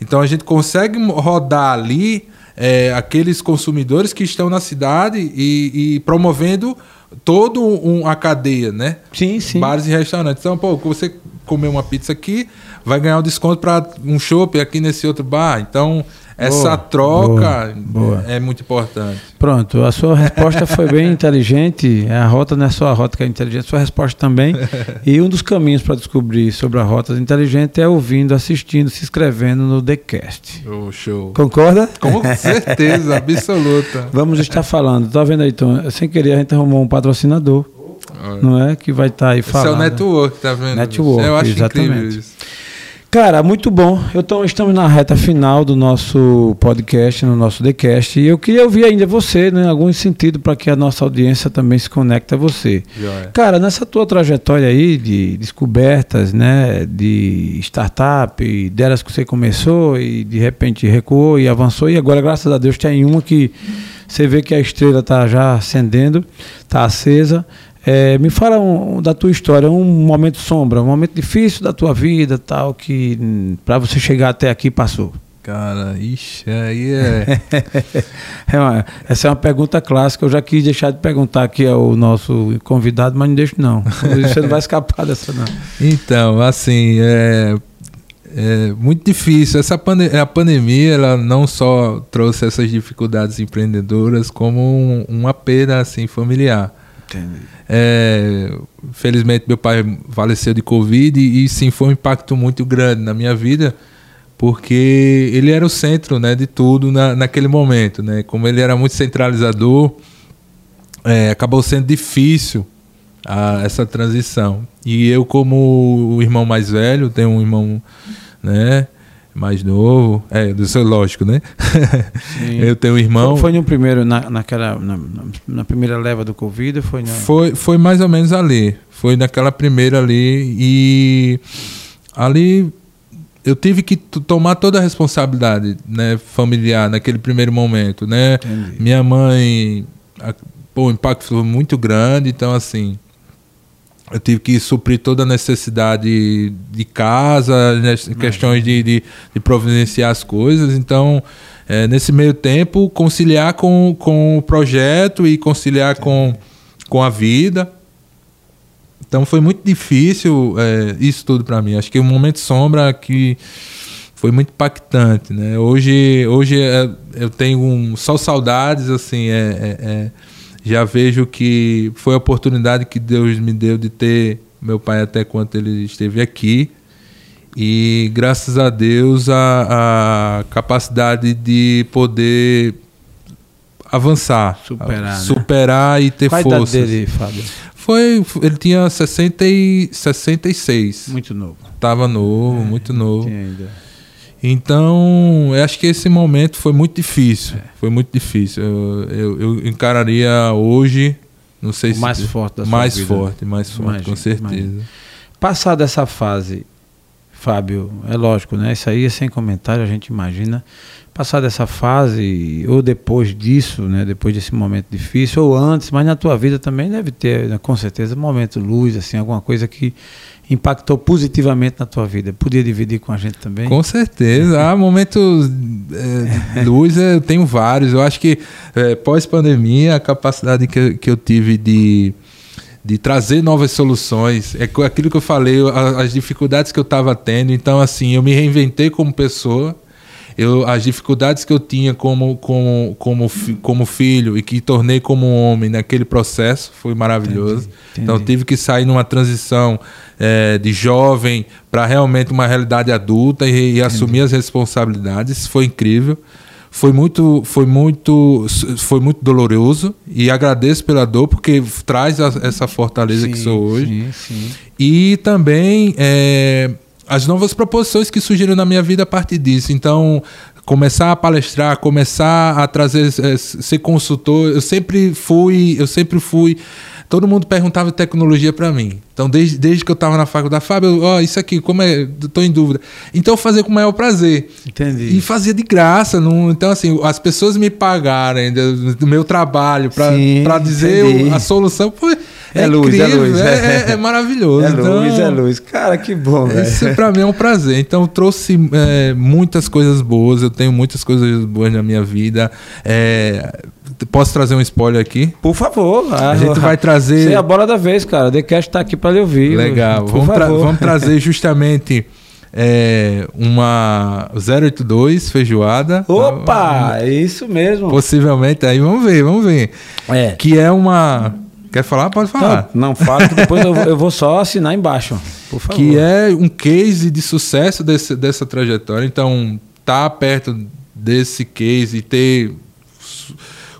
Então a gente consegue rodar ali é, aqueles consumidores que estão na cidade e, e promovendo toda um, a cadeia, né? Sim, sim. Bares e restaurantes. Então, pô, você comer uma pizza aqui, vai ganhar um desconto para um shopping aqui nesse outro bar. Então, essa Boa, troca boa, boa. é muito importante. Pronto, a sua resposta foi bem inteligente. A rota não é só a rota que é inteligente, sua resposta também. E um dos caminhos para descobrir sobre a rota inteligente é ouvindo, assistindo, se inscrevendo no TheCast. Oh, show. Concorda? Com certeza, absoluta. Vamos estar falando. Tá vendo aí, Tom? Sem querer, a gente arrumou um patrocinador, não é? Que vai estar aí Esse é falando. o network, tá vendo? Network, Eu acho exatamente. incrível isso. Cara, muito bom. Eu tô, estamos na reta final do nosso podcast, no nosso TheCast. E eu queria ouvir ainda você, né? Em algum sentido, para que a nossa audiência também se conecte a você. Joia. Cara, nessa tua trajetória aí de descobertas, né, de startup, delas que você começou e de repente recuou e avançou e agora, graças a Deus, tem uma que você vê que a estrela tá já acendendo, tá acesa. É, me fala um- da tua história, um momento sombra, um momento difícil da tua vida, tal, que para você chegar até aqui passou. Cara, ixi, aí é. É uma- essa é uma pergunta clássica. Eu já quis deixar de perguntar aqui ao nosso convidado, mas não deixo não. Você não vai escapar dessa não. Então, assim, é, é muito difícil. Essa pande a pandemia, ela não só trouxe essas dificuldades empreendedoras, como um- uma perda assim familiar. É, felizmente meu pai faleceu de covid e, sim foi um impacto muito grande na minha vida porque ele era o centro né, de tudo na, naquele momento né. Como ele era muito centralizador é, acabou sendo difícil a- essa transição. E eu como o irmão mais velho tenho um irmão né mais novo é isso é lógico né eu tenho um irmão Foi, foi no primeiro, na, naquela, na, na- primeira leva do Covid? Foi na... Foi, foi mais ou menos ali. Foi naquela primeira ali. E ali eu tive que tomar toda a responsabilidade né, familiar naquele primeiro momento. Né? Entendi. Minha mãe, a- pô, o impacto foi muito grande, então assim. Eu tive que suprir toda a necessidade de casa, né, questões de, de, de providenciar as coisas. Então, é, nesse meio tempo, conciliar com, com o projeto e conciliar com, com a vida. Então, foi muito difícil é, isso tudo para mim. Acho que o momento sombra que foi muito impactante, né? Hoje, hoje é, eu tenho um, só saudades, assim, é, é- é- já vejo que foi a oportunidade que Deus me deu de ter meu pai até quando ele esteve aqui. E graças a Deus a, a capacidade de poder avançar, Superar, né? superar e ter Qual força. dele, Fábio? Foi, ele tinha 60 e 66. Muito novo. Tava novo, muito novo. Tinha ainda. Então, eu acho que esse momento foi muito difícil. É. Foi muito difícil. Eu, eu, eu encararia hoje, não sei O se. mais forte da sua Mais vida. forte, mais forte, com certeza. imagino. Passada essa fase, Fábio, é lógico, né? Isso aí é sem comentário, a gente imagina. Passada essa fase, ou depois disso, né? Depois desse momento difícil, ou antes, mas na tua vida também deve ter, né, com certeza, um momento luz, assim, alguma coisa que impactou positivamente na tua vida. Podia dividir com a gente também? Com certeza. Há momentos é, luz, eu tenho vários. Eu acho que é, pós-pandemia, a capacidade que, eu- que eu tive de, de trazer novas soluções, é aquilo que eu falei, as dificuldades que eu estava tendo. Então, assim, eu me reinventei como pessoa. Eu, as dificuldades que eu tinha como, como, como, fi- como filho e que tornei como homem naquele processo foi maravilhoso. Entendi, Então, entendi. tive que sair numa transição eh, de jovem para realmente uma realidade adulta e, e assumir as responsabilidades. Foi incrível. Foi muito, foi muito, foi muito doloroso e agradeço pela dor porque traz a- essa fortaleza que Sim, sou hoje. Sim, sim. E também é, as novas proposições que surgiram na minha vida a partir disso. Então, começar a palestrar, começar a trazer, é, ser consultor, eu sempre fui, eu sempre fui. Todo mundo perguntava tecnologia para mim. Então, desde, desde que eu estava na faculdade, Fábio, ó, isso aqui, como é? Estou em dúvida. Então, eu fazia com o maior prazer. Entendi. E fazia de graça. Não, então, assim, as pessoas me pagarem do, do meu trabalho para dizer entendi. a solução. Pô, é, É luz, é incrível, luz, é, é. é- é maravilhoso. É Então, luz, é luz. Cara, que bom, velho. Isso para mim é um prazer. Então, trouxe é, muitas coisas boas. Eu tenho muitas coisas boas na minha vida. É, posso trazer um spoiler aqui? Por favor. A gente vai trazer. Você é a bola da vez, cara. The Cast tá aqui pra lhe ouvir. Legal. Vamos, tra- vamos trazer justamente é, uma 082 feijoada. Opa, é isso mesmo. Possivelmente. Aí vamos ver, vamos ver. É. Que é uma. Quer falar? Pode falar. Não, não fala que depois eu, eu vou só assinar embaixo. Por favor. que é um case de sucesso desse, dessa trajetória. Então, tá perto desse case e ter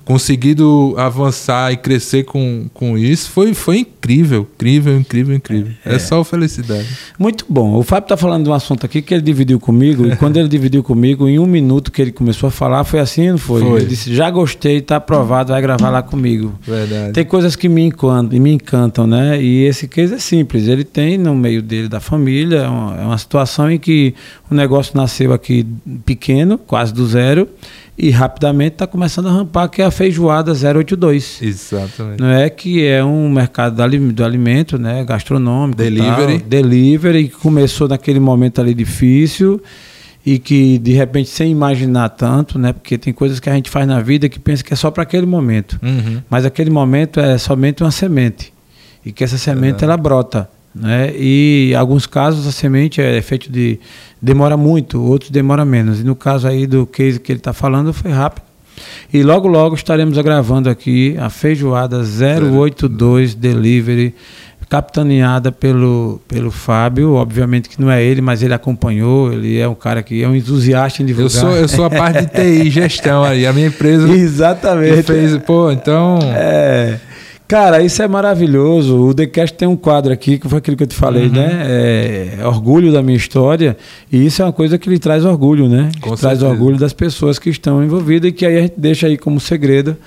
conseguido avançar e crescer com, com isso foi, foi incrível, incrível, incrível, incrível. É, só felicidade. Muito bom. O Fábio está falando de um assunto aqui que ele dividiu comigo, e quando ele dividiu comigo, em um minuto que ele começou a falar, foi assim, não foi? Foi. Ele disse, já gostei, tá aprovado, vai gravar lá comigo. Verdade. Tem coisas que me encantam, me encantam, né? E esse case é simples. Ele tem no meio dele da família, é uma, é uma situação em que o negócio nasceu aqui pequeno, quase do zero, e rapidamente está começando a rampar, que é a feijoada 082. Exatamente. Não é que é um mercado do ali- do alimento, né, gastronômico, Delivery. tal, delivery que começou naquele momento ali difícil e que de repente sem imaginar tanto, né, porque tem coisas que a gente faz na vida que pensa que é só para aquele momento, Uhum. mas aquele momento é somente uma semente e que essa semente ela brota, né, e em alguns casos a semente é feito de demora muito, outros demora menos e no caso aí do case que ele está falando foi rápido. E logo, logo estaremos gravando aqui a feijoada 082 Delivery, capitaneada pelo, pelo Fábio. Obviamente que não é ele, mas ele acompanhou. Ele é um cara que é um entusiasta em divulgar. Eu sou, eu sou a parte de TI, gestão aí. A minha empresa Exatamente. fez. Pô, então. É. Cara, isso é maravilhoso. O TheCast tem um quadro aqui, que foi aquilo que eu te falei, Uhum. né? É, orgulho da minha história. E isso é uma coisa que lhe traz orgulho, né? Traz orgulho das pessoas que estão envolvidas e que aí a gente deixa aí como segredo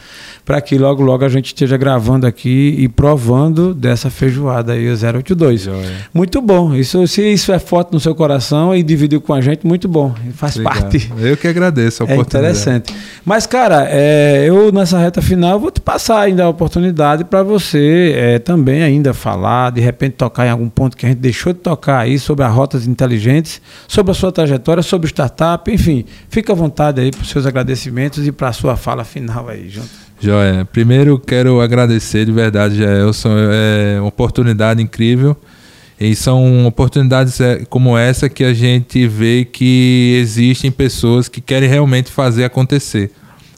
para que logo, logo a gente esteja gravando aqui e provando dessa feijoada aí, o 082. Joia. Muito bom. Isso, se isso é forte no seu coração e dividiu com a gente, muito bom. Faz Obrigado. parte. Eu que agradeço a É oportunidade. interessante. Mas, cara, é, eu nessa reta final vou te passar ainda a oportunidade para você é, também ainda falar, de repente tocar em algum ponto que a gente deixou de tocar aí sobre as rotas inteligentes, sobre a sua trajetória, sobre startup, enfim. Fica à vontade aí para os seus agradecimentos e para a sua fala final aí, junto. Joia. Primeiro quero agradecer de verdade, Jaelson. É uma oportunidade incrível. E são oportunidades é, como essa que a gente vê que existem pessoas que querem realmente fazer acontecer.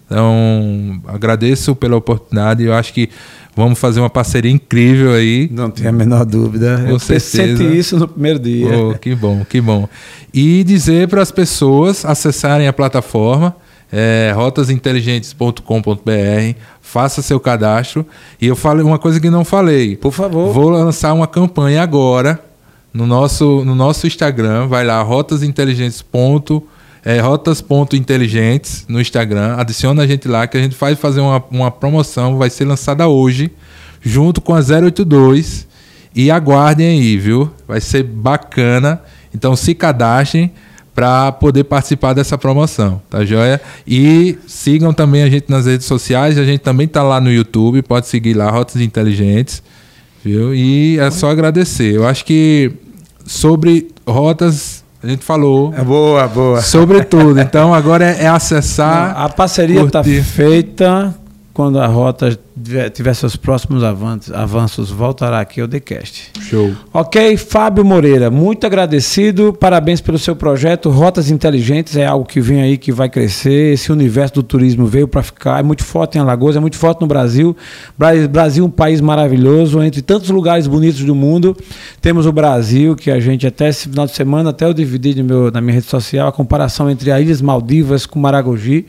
Então, agradeço pela oportunidade. Eu acho que vamos fazer uma parceria incrível aí. Não tenho a menor dúvida. Com Eu certeza. senti isso no primeiro dia. Oh, que bom, que bom. E dizer para as pessoas acessarem a plataforma é, rotasinteligentes.com.br, faça seu cadastro. E eu falei uma coisa que não falei. Por favor. Vou lançar uma campanha agora no nosso, no nosso Instagram. Vai lá, rotasinteligentes. É, rotas.inteligentes no Instagram. Adiciona a gente lá que a gente vai fazer uma, uma promoção. Vai ser lançada hoje, junto com a 082. E aguardem aí, viu? Vai ser bacana. Então se cadastrem para poder participar dessa promoção, tá joia? E sigam também a gente nas redes sociais, a gente também tá lá no YouTube, pode seguir lá, Rotas Inteligentes, viu? E é só agradecer. Eu acho que sobre rotas a gente falou É boa, boa. sobre tudo. Então agora é, é acessar. a parceria está feita. Quando a rota tiver, seus próximos avanços, avanços, voltará aqui ao TheCast. Show. Ok, Fábio Moreira, muito agradecido, parabéns pelo seu projeto. Rotas Inteligentes é algo que vem aí que vai crescer. Esse universo do turismo veio para ficar, é muito forte em Alagoas, é muito forte no Brasil. Bra- Brasil é um país maravilhoso, entre tantos lugares bonitos do mundo. Temos o Brasil, que a gente até esse final de semana, até eu dividi no meu, na minha rede social a comparação entre as Ilhas Maldivas com Maragogi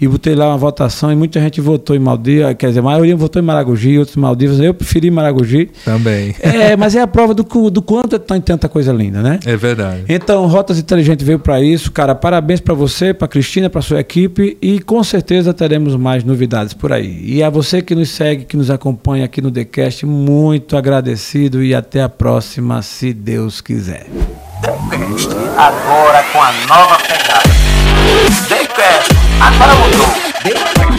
e botei lá uma votação e muita gente votou em Maldivas, quer dizer, a maioria maioria votou em Maragogi, outros em Maldivas. Eu preferi Maragogi. Também. É, mas é a prova do, do quanto tá tem tanta coisa linda, né? É verdade. Então, Rotas Inteligentes veio para isso. Cara, parabéns para você, para Cristina, para sua equipe e com certeza teremos mais novidades por aí. E a você que nos segue, que nos acompanha aqui no TheCast, muito agradecido e até a próxima, se Deus quiser. TheCast, agora com a nova pegada. TheCast, agora mudou.